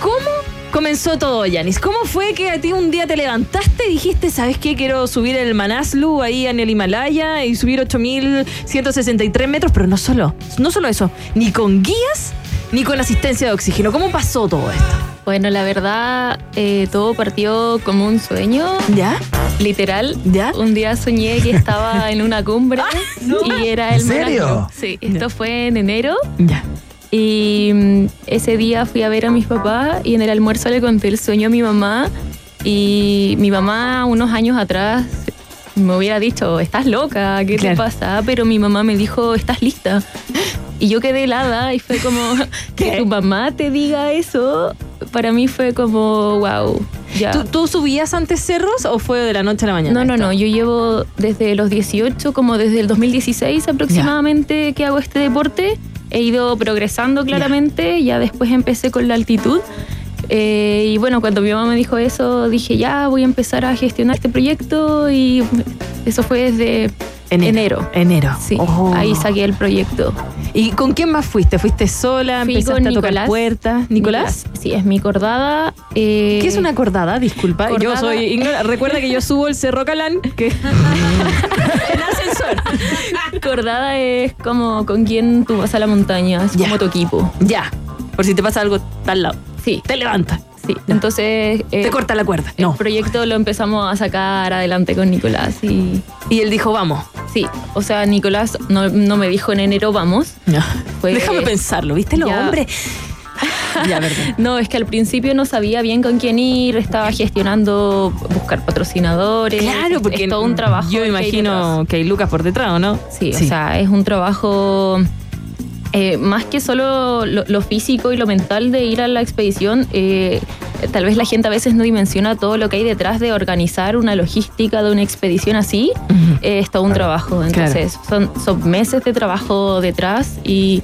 ¿Cómo comenzó todo, Yanis? ¿Cómo fue que a ti un día te levantaste y dijiste, ¿sabes qué? Quiero subir el Manaslu ahí en el Himalaya y subir 8.163 metros, pero no solo, no solo eso, ni con guías ni con asistencia de oxígeno. ¿Cómo pasó todo esto? Bueno, la verdad, eh, todo partió como un sueño. ¿Ya? Literal. ¿Ya? Un día soñé que estaba en una cumbre y era el ¿En serio? Manaslu. Sí, esto fue en enero. Ya. Y ese día fui a ver a mis papás y en el almuerzo le conté el sueño a mi mamá. Y mi mamá, unos años atrás, me hubiera dicho, estás loca, ¿qué Claro. te pasa? Pero mi mamá me dijo, estás lista. Y yo quedé helada y fue como, que tu mamá te diga eso, para mí fue como, wow. Ya. ¿Tú, tú subías antes cerros o fue de la noche a la mañana? No, no, esto? no. Yo llevo desde los 18, como desde el 2016 aproximadamente que hago este deporte. He ido progresando claramente. Ya después empecé con la altitud. Eh, y bueno, cuando mi mamá me dijo eso, dije ya voy a empezar a gestionar este proyecto. Y eso fue desde enero. Enero. Sí, Oh. ahí saqué el proyecto. ¿Y con quién más fuiste? ¿Fuiste sola? Fui ¿Empezaste con a tocar Nicolás. puertas? ¿Nicolás? Sí, es mi cordada. eh, ¿Qué es una cordada? Disculpa. Yo soy Recuerda que yo subo el Cerro Calán, que en ascensor. Cordada es como con quien tú vas a la montaña, es Ya. como tu equipo. Ya. Por si te pasa algo tal lado. Sí. Te levanta. Sí, entonces eh, Te corta la cuerda. el No. proyecto lo empezamos a sacar adelante con Nicolás y Y él dijo, vamos. sí, o sea, Nicolás no, no me dijo en enero vamos. Fue- Déjame pensarlo, ¿viste? Los Ya. hombres. ya. No, es que al principio no sabía bien con quién ir, estaba gestionando buscar patrocinadores. Claro, porque es todo un trabajo. Yo imagino que hay Lucas por detrás, ¿o no? Sí, o sea, es un trabajo eh, más que solo lo, lo físico y lo mental de ir a la expedición. eh, tal vez la gente a veces no dimensiona todo lo que hay detrás de organizar una logística de una expedición así. Eh, es todo un trabajo. Entonces, son, son meses de trabajo detrás y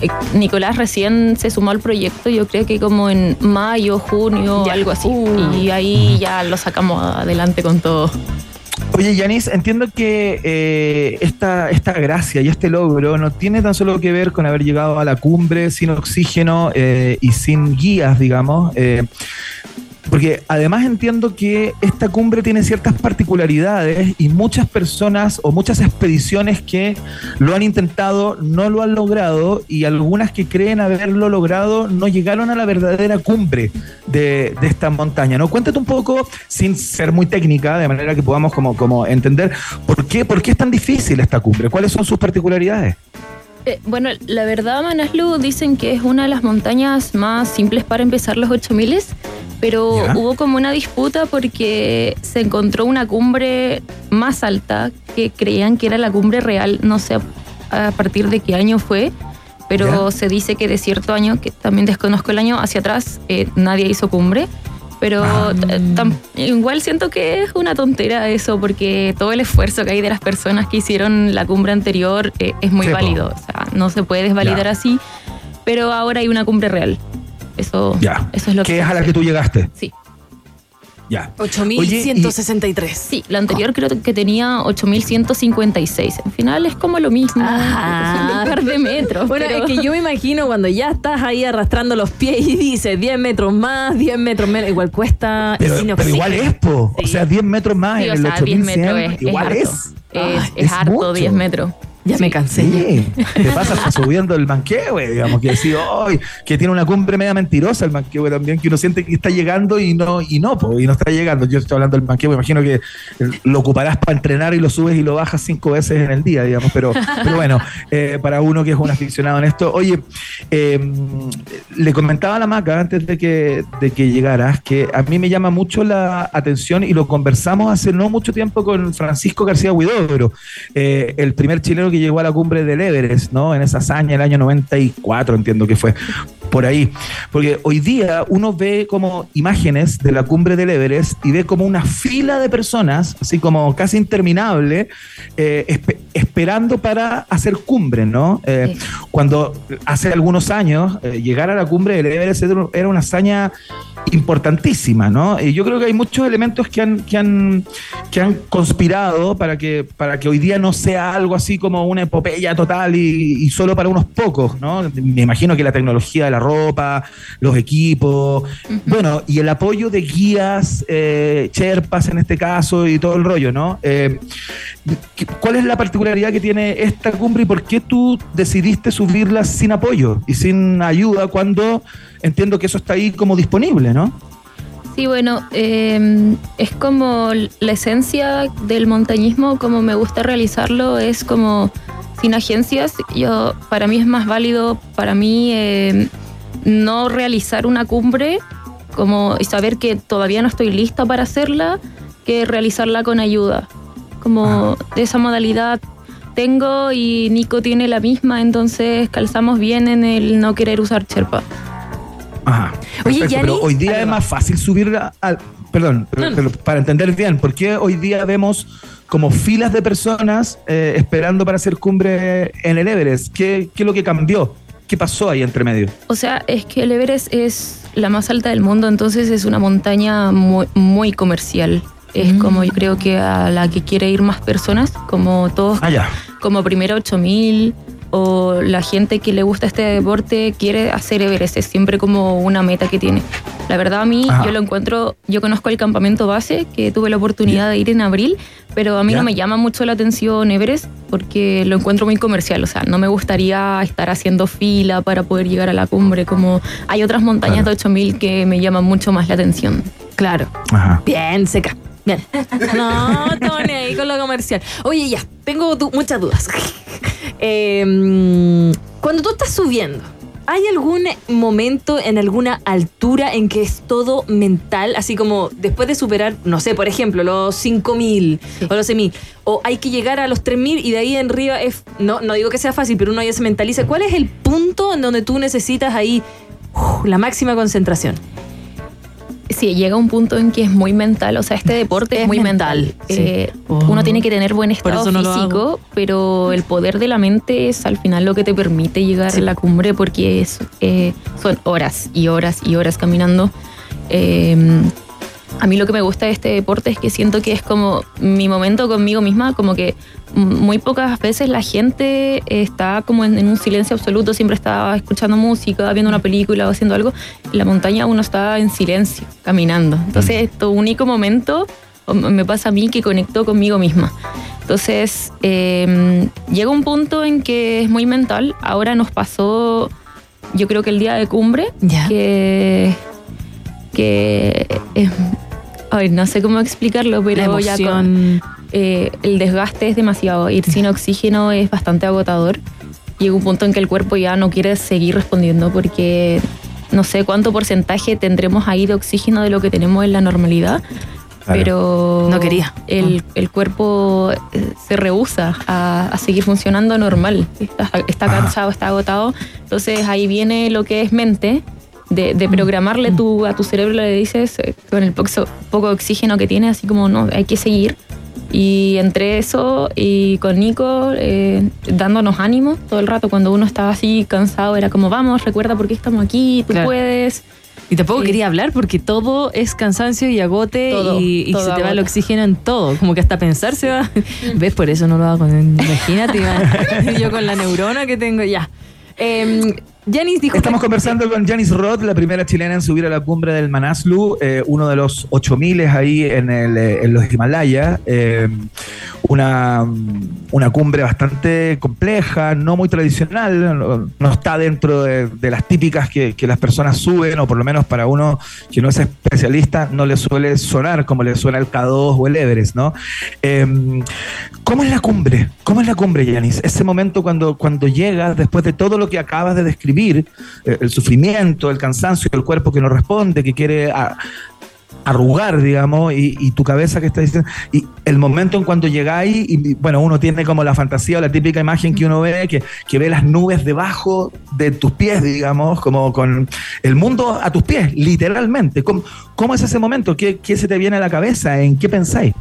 eh, Nicolás recién se sumó al proyecto, yo creo que como en mayo, junio, Ya. algo así. Uh. Y ahí ya lo sacamos adelante con todo. Oye, Yanis, entiendo que eh, esta, esta gracia y este logro no tiene tan solo que ver con haber llegado a la cumbre sin oxígeno eh, y sin guías, digamos. eh, porque además entiendo que esta cumbre tiene ciertas particularidades y muchas personas o muchas expediciones que lo han intentado no lo han logrado y algunas que creen haberlo logrado no llegaron a la verdadera cumbre de, de esta montaña. ¿no? Cuéntate un poco, sin ser muy técnica, de manera que podamos como, como entender por qué, por qué es tan difícil esta cumbre, cuáles son sus particularidades. Eh, bueno, la verdad, Manaslu dicen que es una de las montañas más simples para empezar los 8000, pero Ya. hubo como una disputa porque se encontró una cumbre más alta que creían que era la cumbre real, no sé a, a partir de qué año fue, pero se dice que de cierto año, que también desconozco el año, hacia atrás eh, nadie hizo cumbre. Pero tam- igual siento que es una tontera eso, porque todo el esfuerzo que hay de las personas que hicieron la cumbre anterior eh, es muy Sí, po. válido. O sea, no se puede desvalidar Ya. así, pero ahora hay una cumbre real. Eso, Ya. eso es lo que. Que es a la que tú llegaste. Sí. Ya. 8163. Sí, la anterior creo que tenía 8156. En final es como lo mismo. Ah. son un par de metros. Bueno, pero- es que yo me imagino cuando ya estás ahí arrastrando los pies y dices 10 metros más, 10 metros menos, igual cuesta. Pero, pero igual es, po. O sea, 10 metros más Sí, en o el sea, 10 metros 8100. es, igual es es. harto. Es, es harto, mucho. 10 metros. Ya me cansé. Sí, te pasa hasta subiendo el manquehue, digamos, que decís, "Ay", que tiene una cumbre media mentirosa el manquehue también, que uno siente que está llegando y no, y no, po, y no está llegando. Yo estoy hablando del manquehue, imagino que lo ocuparás para entrenar y lo subes y lo bajas cinco veces en el día, digamos, pero, pero bueno, eh, para uno que es un aficionado en esto, oye, eh, le comentaba a la Maca antes de que, de que llegaras que a mí me llama mucho la atención y lo conversamos hace no mucho tiempo con Francisco García Huidobro, eh, el primer chileno que llegó a la cumbre del Everest, ¿no? En esa hazaña, el año 94, entiendo que fue por ahí. Porque hoy día uno ve como imágenes de la cumbre del Everest y ve como una fila de personas, así como casi interminable, eh, espe- esperando para hacer cumbre, ¿no? Eh, Cuando hace algunos años eh, llegar a la cumbre del Everest era era una hazaña importantísima, ¿no? Y yo creo que hay muchos elementos que han, que han, que han conspirado para que, para que hoy día no sea algo así como una epopeya total y, y solo para unos pocos, ¿no? Me imagino que la tecnología de la ropa, los equipos, bueno, y el apoyo de guías, eh, Sherpas en este caso y todo el rollo, ¿no? Eh, ¿qué- ¿Cuál es la particularidad que tiene esta cumbre y por qué tú decidiste subirla sin apoyo y sin ayuda cuando entiendo que eso está ahí como disponible, ¿no? Sí, bueno, eh, es como la esencia del montañismo, como me gusta realizarlo, es como sin agencias. Yo, para mí es más válido, para mí, eh, no realizar una cumbre como y saber que todavía no estoy lista para hacerla, que realizarla con ayuda. Como de esa modalidad tengo y Nico tiene la misma, entonces calzamos bien en el no querer usar Sherpa. Ajá. Oye, Perfecto, pero hoy día es más fácil subir a- al. Perdón, pero- No. pero para entender bien, ¿por qué hoy día vemos como filas de personas eh, esperando para hacer cumbre en el Everest? ¿Qué, ¿Qué es lo que cambió? ¿Qué pasó ahí entre medio? O sea, es que el Everest es la más alta del mundo, entonces es una montaña muy, muy comercial. Es como yo creo que a la que quiere ir más personas, como todos, Ah, ya. como primero 8000 o la gente que le gusta este deporte quiere hacer Everest, es siempre como una meta que tiene. La verdad a mí Ajá. yo lo encuentro, yo conozco el campamento base que tuve la oportunidad de ir en abril, pero a mí Ya. no me llama mucho la atención Everest porque lo encuentro muy comercial, o sea, no me gustaría estar haciendo fila para poder llegar a la cumbre, como hay otras montañas de 8000 que me llaman mucho más la atención. Claro. Ajá. Bien, seca. Bien. No, Tony, ahí con lo comercial. Oye, ya, tengo du- muchas dudas. Eh, cuando tú estás subiendo, ¿hay algún momento en alguna altura en que es todo mental? Así como después de superar, no sé, por ejemplo, los 5000 o los 6000, o hay que llegar a los 3000 y de ahí en arriba es. No, no digo que sea fácil, pero uno ya se mentaliza. ¿Cuál es el punto en donde tú necesitas ahí uf, la máxima concentración? Sí, llega un punto en que es muy mental, o sea, este deporte es, Es muy mental, mental. sí. Eh, Oh. Uno tiene que tener buen estado no físico, pero el poder de la mente es al final lo que te permite llegar a la cumbre porque es, eh, son horas y horas y horas caminando. Eh, a mí lo que me gusta de este deporte es que siento que es como mi momento conmigo misma, como que muy pocas veces la gente está como en, en un silencio absoluto, siempre está escuchando música, viendo una película o haciendo algo. En la montaña uno está en silencio, caminando. Entonces, es tu único momento, me pasa a mí, que conecto conmigo misma. Entonces, eh, llega un punto en que es muy mental. Ahora nos pasó, yo creo que el día de cumbre, que que eh, ay, no sé cómo explicarlo, pero La ya con, eh, el desgaste es demasiado. Ir sin oxígeno es bastante agotador. llega un punto en que el cuerpo ya no quiere seguir respondiendo porque no sé cuánto porcentaje tendremos ahí de oxígeno de lo que tenemos en la normalidad. Claro. Pero No quería. El, el cuerpo eh, se rehúsa a, a seguir funcionando normal. Está, está cansado, está agotado. Entonces ahí viene lo que es mente, de, de programarle tu, a tu cerebro, le dices eh, con el poco, poco oxígeno que tiene, así como no, hay que seguir. Y entre eso y con Nico, eh, dándonos ánimo todo el rato, cuando uno estaba así cansado, era como, vamos, recuerda por qué estamos aquí, tú Claro. puedes. Y tampoco Sí. quería hablar porque todo es cansancio y agote Todo, y, y todo se te va el oxígeno en todo. Como que hasta pensar se va. ¿Ves? Por eso no lo hago. Imagínate, yo con la neurona que tengo ya. Eh, Janis dijo Estamos que- conversando con Janice Roth, la primera chilena en subir a la cumbre del Manaslu, eh, uno de los 8000 ahí en, el, eh, en los Himalayas. eh, una, una cumbre bastante compleja, no muy tradicional, no, está dentro de, las típicas que, que las personas suben, o por lo menos para uno que no es especialista, no le suele sonar como le suena el K2 o el Everest, ¿no? Eh, ¿Cómo es la cumbre? ¿Cómo es la cumbre, Yanis? Ese momento cuando, cuando llegas, después de todo lo que acabas de describir, eh, el sufrimiento, el cansancio, el cuerpo que no responde, que quiere a- arrugar, digamos, y, y tu cabeza que está diciendo, y el momento en cuando llegáis, y bueno, uno tiene como la fantasía o la típica imagen que uno ve, que, que ve las nubes debajo de tus pies, digamos, como con el mundo a tus pies, literalmente. ¿Cómo, cómo es ese momento? ¿Qué, ¿Qué se te viene a la cabeza? ¿En qué pensáis?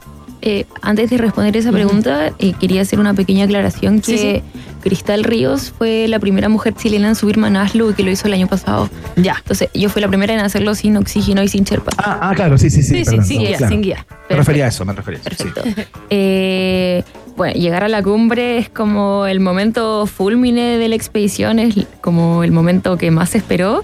Eh, antes de responder esa pregunta, eh, quería hacer una pequeña aclaración que Sí, Cristal Ríos fue la primera mujer chilena en subir Manaslu y que lo hizo el año pasado. Ya. Entonces, yo fui la primera en hacerlo sin oxígeno y sin cherpa. Ah, ah, claro, sí, sí, sí. Sí, sí, sin no, guía, claro. sin guía. Me refería a eso, me refería a eso. sí. Perfecto. Eh, bueno, llegar a la cumbre es como el momento fulmine de la expedición, es como el momento que más se esperó.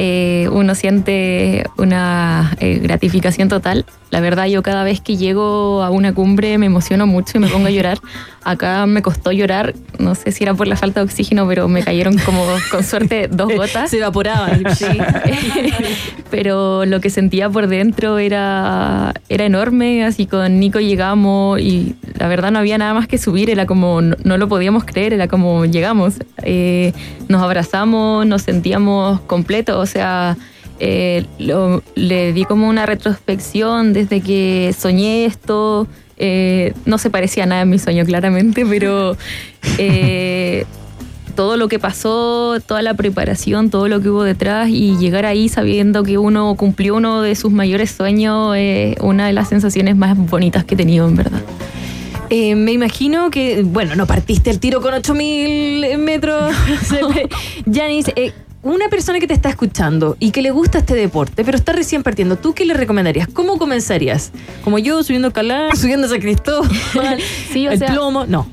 Eh, uno siente una eh, gratificación total. La verdad, yo cada vez que llego a una cumbre me emociono mucho y me pongo a llorar. Acá me costó llorar, no sé si era por la falta de oxígeno, pero me cayeron como con suerte dos gotas. Se evaporaban. Sí. Pero lo que sentía por dentro era, era enorme. Así con Nico llegamos y la verdad no había nada más que subir. Era como, no, no lo podíamos creer, era como llegamos. Eh, nos abrazamos, nos sentíamos completos. O sea, eh, lo- le di como una retrospección desde que soñé esto. Eh, no se parecía a nada en mi sueño, claramente, pero eh, todo lo que pasó, toda la preparación, todo lo que hubo detrás y llegar ahí sabiendo que uno cumplió uno de sus mayores sueños, es una de las sensaciones más bonitas que he tenido, en verdad. Eh, me imagino que, bueno, no partiste el tiro con 8000 metros. Janis, eh, una persona que te está escuchando y que le gusta este deporte, pero está recién partiendo, ¿tú qué le recomendarías? ¿Cómo comenzarías? Como yo, subiendo Calá, subiendo a San Cristóbal, Sí, o el sea, plomo. No.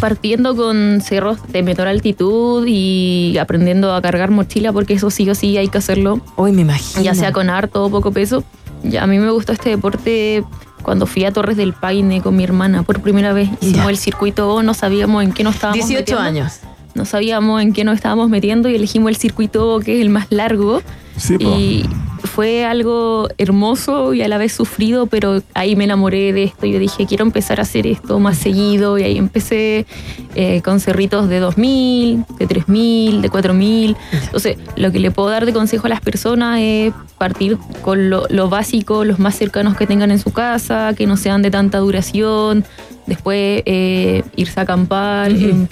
partiendo con cerros de menor altitud y aprendiendo a cargar mochila, porque eso sí o sí hay que hacerlo. Hoy me imagino. Ya sea con harto o poco peso. Ya, a mí me gustó este deporte cuando fui a Torres del Paine con mi hermana por primera vez. Hicimos Ya. el circuito, no sabíamos en qué nos estábamos 18 metiendo. años. No sabíamos en qué nos estábamos metiendo y elegimos el circuito que es el más largo. Sí, y fue algo hermoso y a la vez sufrido, pero ahí me enamoré de esto. Yo dije, quiero empezar a hacer esto más seguido y ahí empecé eh, con cerritos de 2.000, de 3.000, de 4.000. Entonces, lo que le puedo dar de consejo a las personas es partir con lo, lo básico, los más cercanos que tengan en su casa, que no sean de tanta duración. Después eh, irse a acampar, eh,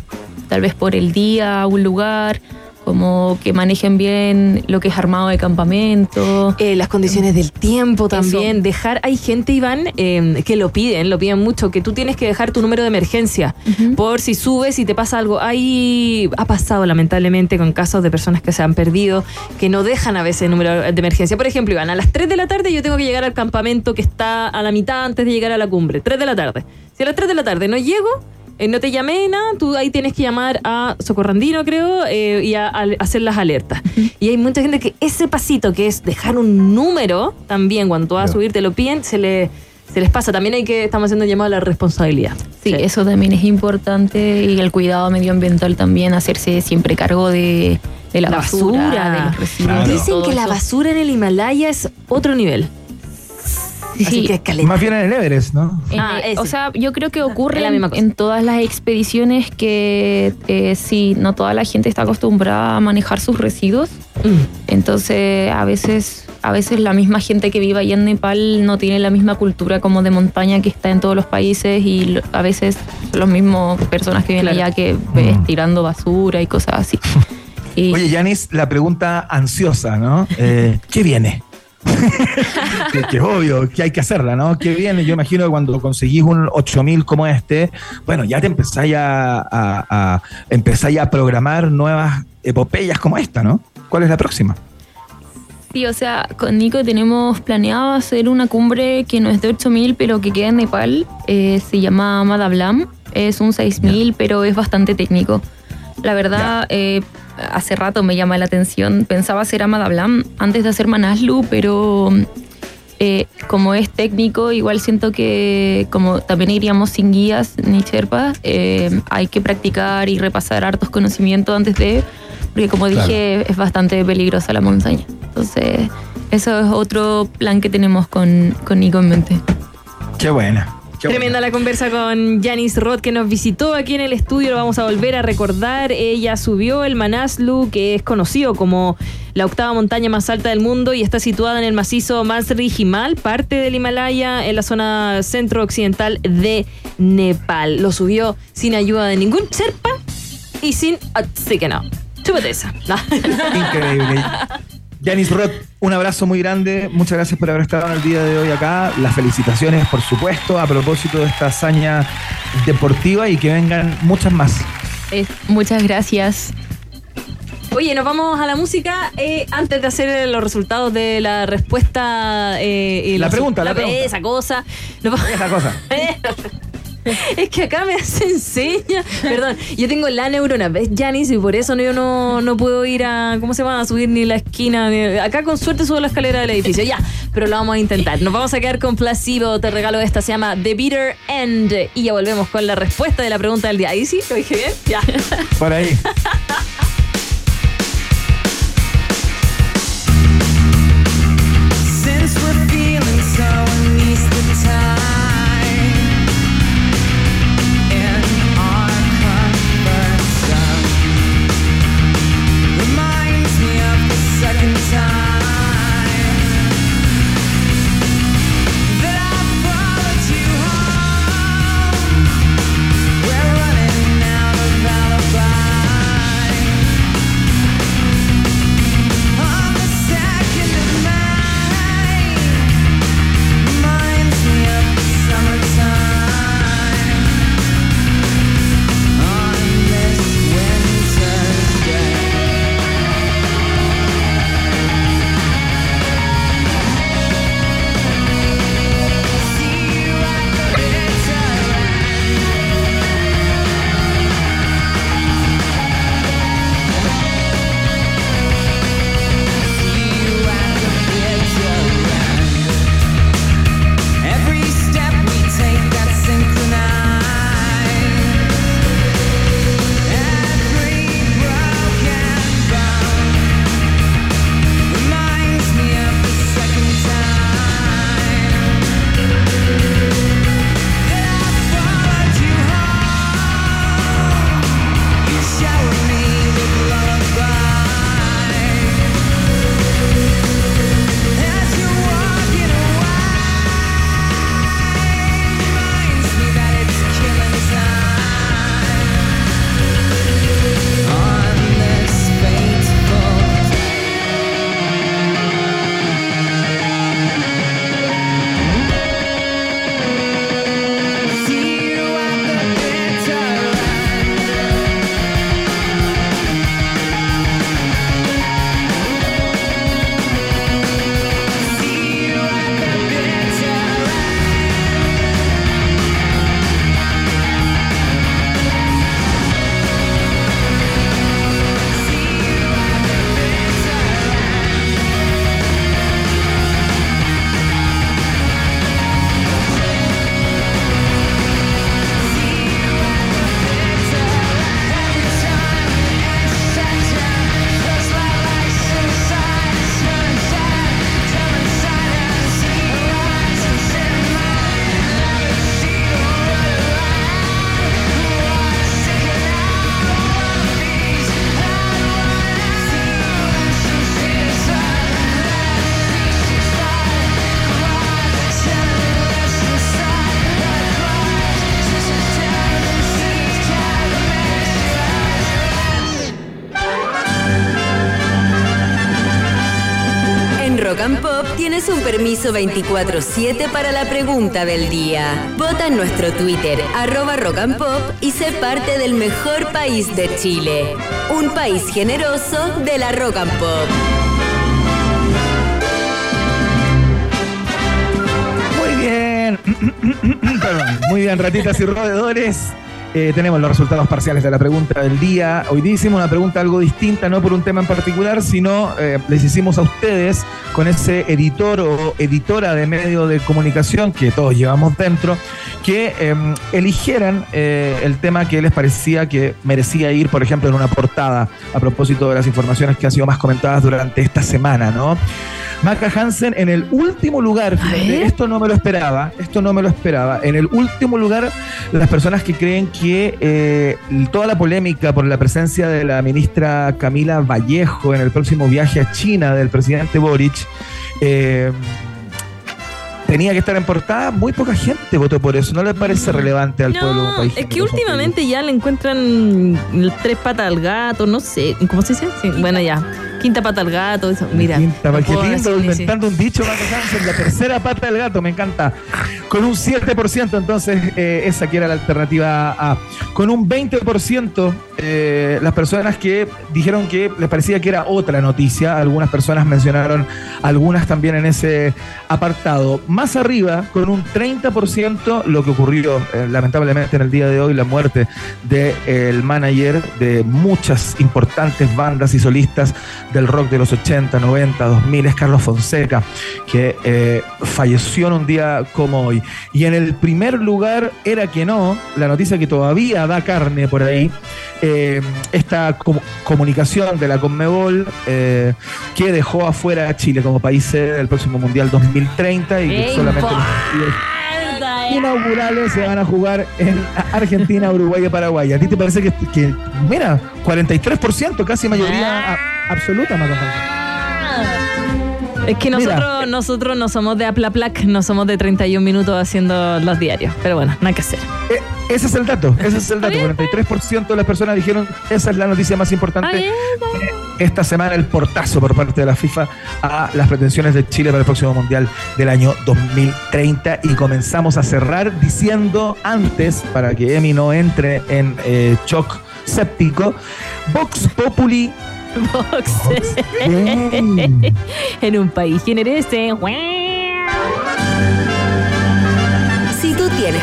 tal vez por el día un lugar, como que manejen bien lo que es armado de campamento. Eh, las condiciones del tiempo también. Eso. Dejar, hay gente, Iván, eh, que lo piden, lo piden mucho, que tú tienes que dejar tu número de emergencia por si subes y te pasa algo. Ahí ha pasado lamentablemente con casos de personas que se han perdido, que no dejan a veces el número de emergencia. Por ejemplo, Iván, a las 3 de la tarde yo tengo que llegar al campamento que está a la mitad antes de llegar a la cumbre. 3 de la tarde. Si a las 3 de la tarde no llego, eh, no te llamé nada, tú ahí tienes que llamar a Socorrandino, creo, eh, y a, a hacer las alertas. Y hay mucha gente que ese pasito, que es dejar un número, también cuando tú vas a subir te lo piden, se, le, se les pasa. También hay que, estamos haciendo llamado a la responsabilidad. Sí, eso también es importante y el cuidado medioambiental también, hacerse siempre cargo de, de la, La basura, basura. de los residuos. Claro. Dicen que la basura en el Himalaya es otro nivel. Así que es. Más bien en el Everest, ¿no? Ah, eh, o sea, yo creo que ocurre la en, misma cosa. en todas las expediciones que eh, sí, no toda la gente está acostumbrada a manejar sus residuos. Mm. Entonces, a veces, a veces la misma gente que vive allá en Nepal no tiene la misma cultura como de montaña que está en todos los países y a veces son los mismos personas que viven Claro. allá que ves Mm. tirando basura y cosas así. Y Oye, Yanis, la pregunta ansiosa, ¿no? Eh, ¿Qué viene? que, que es obvio, que hay que hacerla, ¿no? ¿Qué viene? Yo imagino que cuando conseguís un 8000 como este, bueno, ya te empezáis a, a, a- empezáis a programar nuevas epopeyas como esta, ¿no? ¿Cuál es la próxima? Sí, o sea, con Nico tenemos planeado hacer una cumbre que no es de 8000, pero que queda en Nepal. Eh, se llama Madablam. Es un 6000, pero es bastante técnico. La verdad, eh, hace rato me llama la atención. Pensaba hacer a Madablam antes de hacer Manaslu, pero eh, como es técnico, igual siento que como también iríamos sin guías ni sherpas, eh, hay que practicar y repasar hartos conocimientos antes de, porque como Claro. dije, es bastante peligrosa la montaña. Entonces, eso es otro plan que tenemos con, con Nico en mente. Qué buena. Qué Tremenda la conversa con Janice Roth que nos visitó aquí en el estudio, lo vamos a volver a recordar. Ella subió el Manaslu, que es conocido como la octava montaña más alta del mundo y está situada en el macizo Masri Himal, parte del Himalaya, en la zona centro-occidental de Nepal. Lo subió sin ayuda de ningún Sherpa y sin. Chúpate esa. No. Increíble. Yanis Roth, un abrazo muy grande. Muchas gracias por haber estado en el día de hoy acá. Las felicitaciones, por supuesto, a propósito de esta hazaña deportiva y que vengan muchas más. Eh, muchas gracias. Oye, nos vamos a la música eh, antes de hacer los resultados de la respuesta. eh, y La los- pregunta, la pregunta. Esa cosa. Nos vamos- Esa cosa. Es que acá me hacen señas. Perdón, yo tengo la neurona, ¿ves, Janis? Y por eso no- yo no, no puedo ir a. ¿Cómo se llama? A subir ni la esquina. ni- acá con suerte subo la escalera del edificio. Ya, pero lo vamos a intentar. Nos vamos a quedar con Placebo. Te regalo esta. Se llama The Bitter End. Y ya volvemos con la respuesta de la pregunta del día. ¿Ahí sí? ¿Lo dije bien? Ya. Por ahí. Since we're feeling so uneasy the time permiso 24-7 para la pregunta del día. Vota en nuestro Twitter, arroba rock and pop, y sé parte del mejor país de Chile. Un país generoso de la rock and pop. Muy bien. Perdón. Muy bien, ratitas y roedores. Eh, tenemos los resultados parciales de la pregunta del día. Hoy día hicimos una pregunta algo distinta, no por un tema en particular, sino eh, les hicimos a ustedes con ese editor o editora de medio de comunicación que todos llevamos dentro, que eh, eligieran eh, el tema que les parecía que merecía ir, por ejemplo, en una portada, a propósito de las informaciones que han sido más comentadas durante esta semana, ¿no? Maca Hansen en el último lugar, fíjate, esto no me lo esperaba, esto no me lo esperaba. En el último lugar, las personas que creen que eh, toda la polémica por la presencia de la ministra Camila Vallejo en el próximo viaje a China del presidente Boric, eh, tenía que estar en portada, muy poca gente votó por eso. ¿No le parece relevante al pueblo de un país? Es que últimamente ya le encuentran tres patas al gato, no sé, ¿cómo se dice? Sí, bueno, ya. Quinta pata al gato, eso. Mira. Quinta, no qué lindo, sí. inventando un dicho, Maca Hansen, la tercera pata del gato, me encanta. Con un 7%, entonces, eh, esa que era la alternativa A. Con un 20%, eh, las personas que dijeron que les parecía que era otra noticia, algunas personas mencionaron algunas también en ese apartado. Más arriba, con un 30%, lo que ocurrió eh, lamentablemente en el día de hoy, la muerte del manager de muchas importantes bandas y solistas del rock de los 80, 90, 2000, es Carlos Fonseca, que eh, falleció en un día como hoy. Y en el primer lugar era que no, la noticia que todavía da carne por ahí, eh, esta com- comunicación de la Conmebol eh, que dejó afuera a Chile como país sede del próximo Mundial 2030 y que ¡Qué solamente inaugurales se van a jugar en Argentina, Uruguay y Paraguay. ¿A ti te parece que, que mira, 43%, casi mayoría a- absoluta, Hansen? Es que Mira. nosotros, nosotros no somos de Aplaplac, no somos de 31 minutos haciendo los diarios. Pero bueno, nada que hacer. Eh, ese es el dato, ese es el dato. 43% de las personas dijeron esa es la noticia más importante. Eh, Esta semana el portazo por parte de la FIFA a las pretensiones de Chile para el próximo Mundial del año 2030 y comenzamos a cerrar diciendo antes, para que Emi no entre en eh, shock séptico, Vox Populi En un país generese.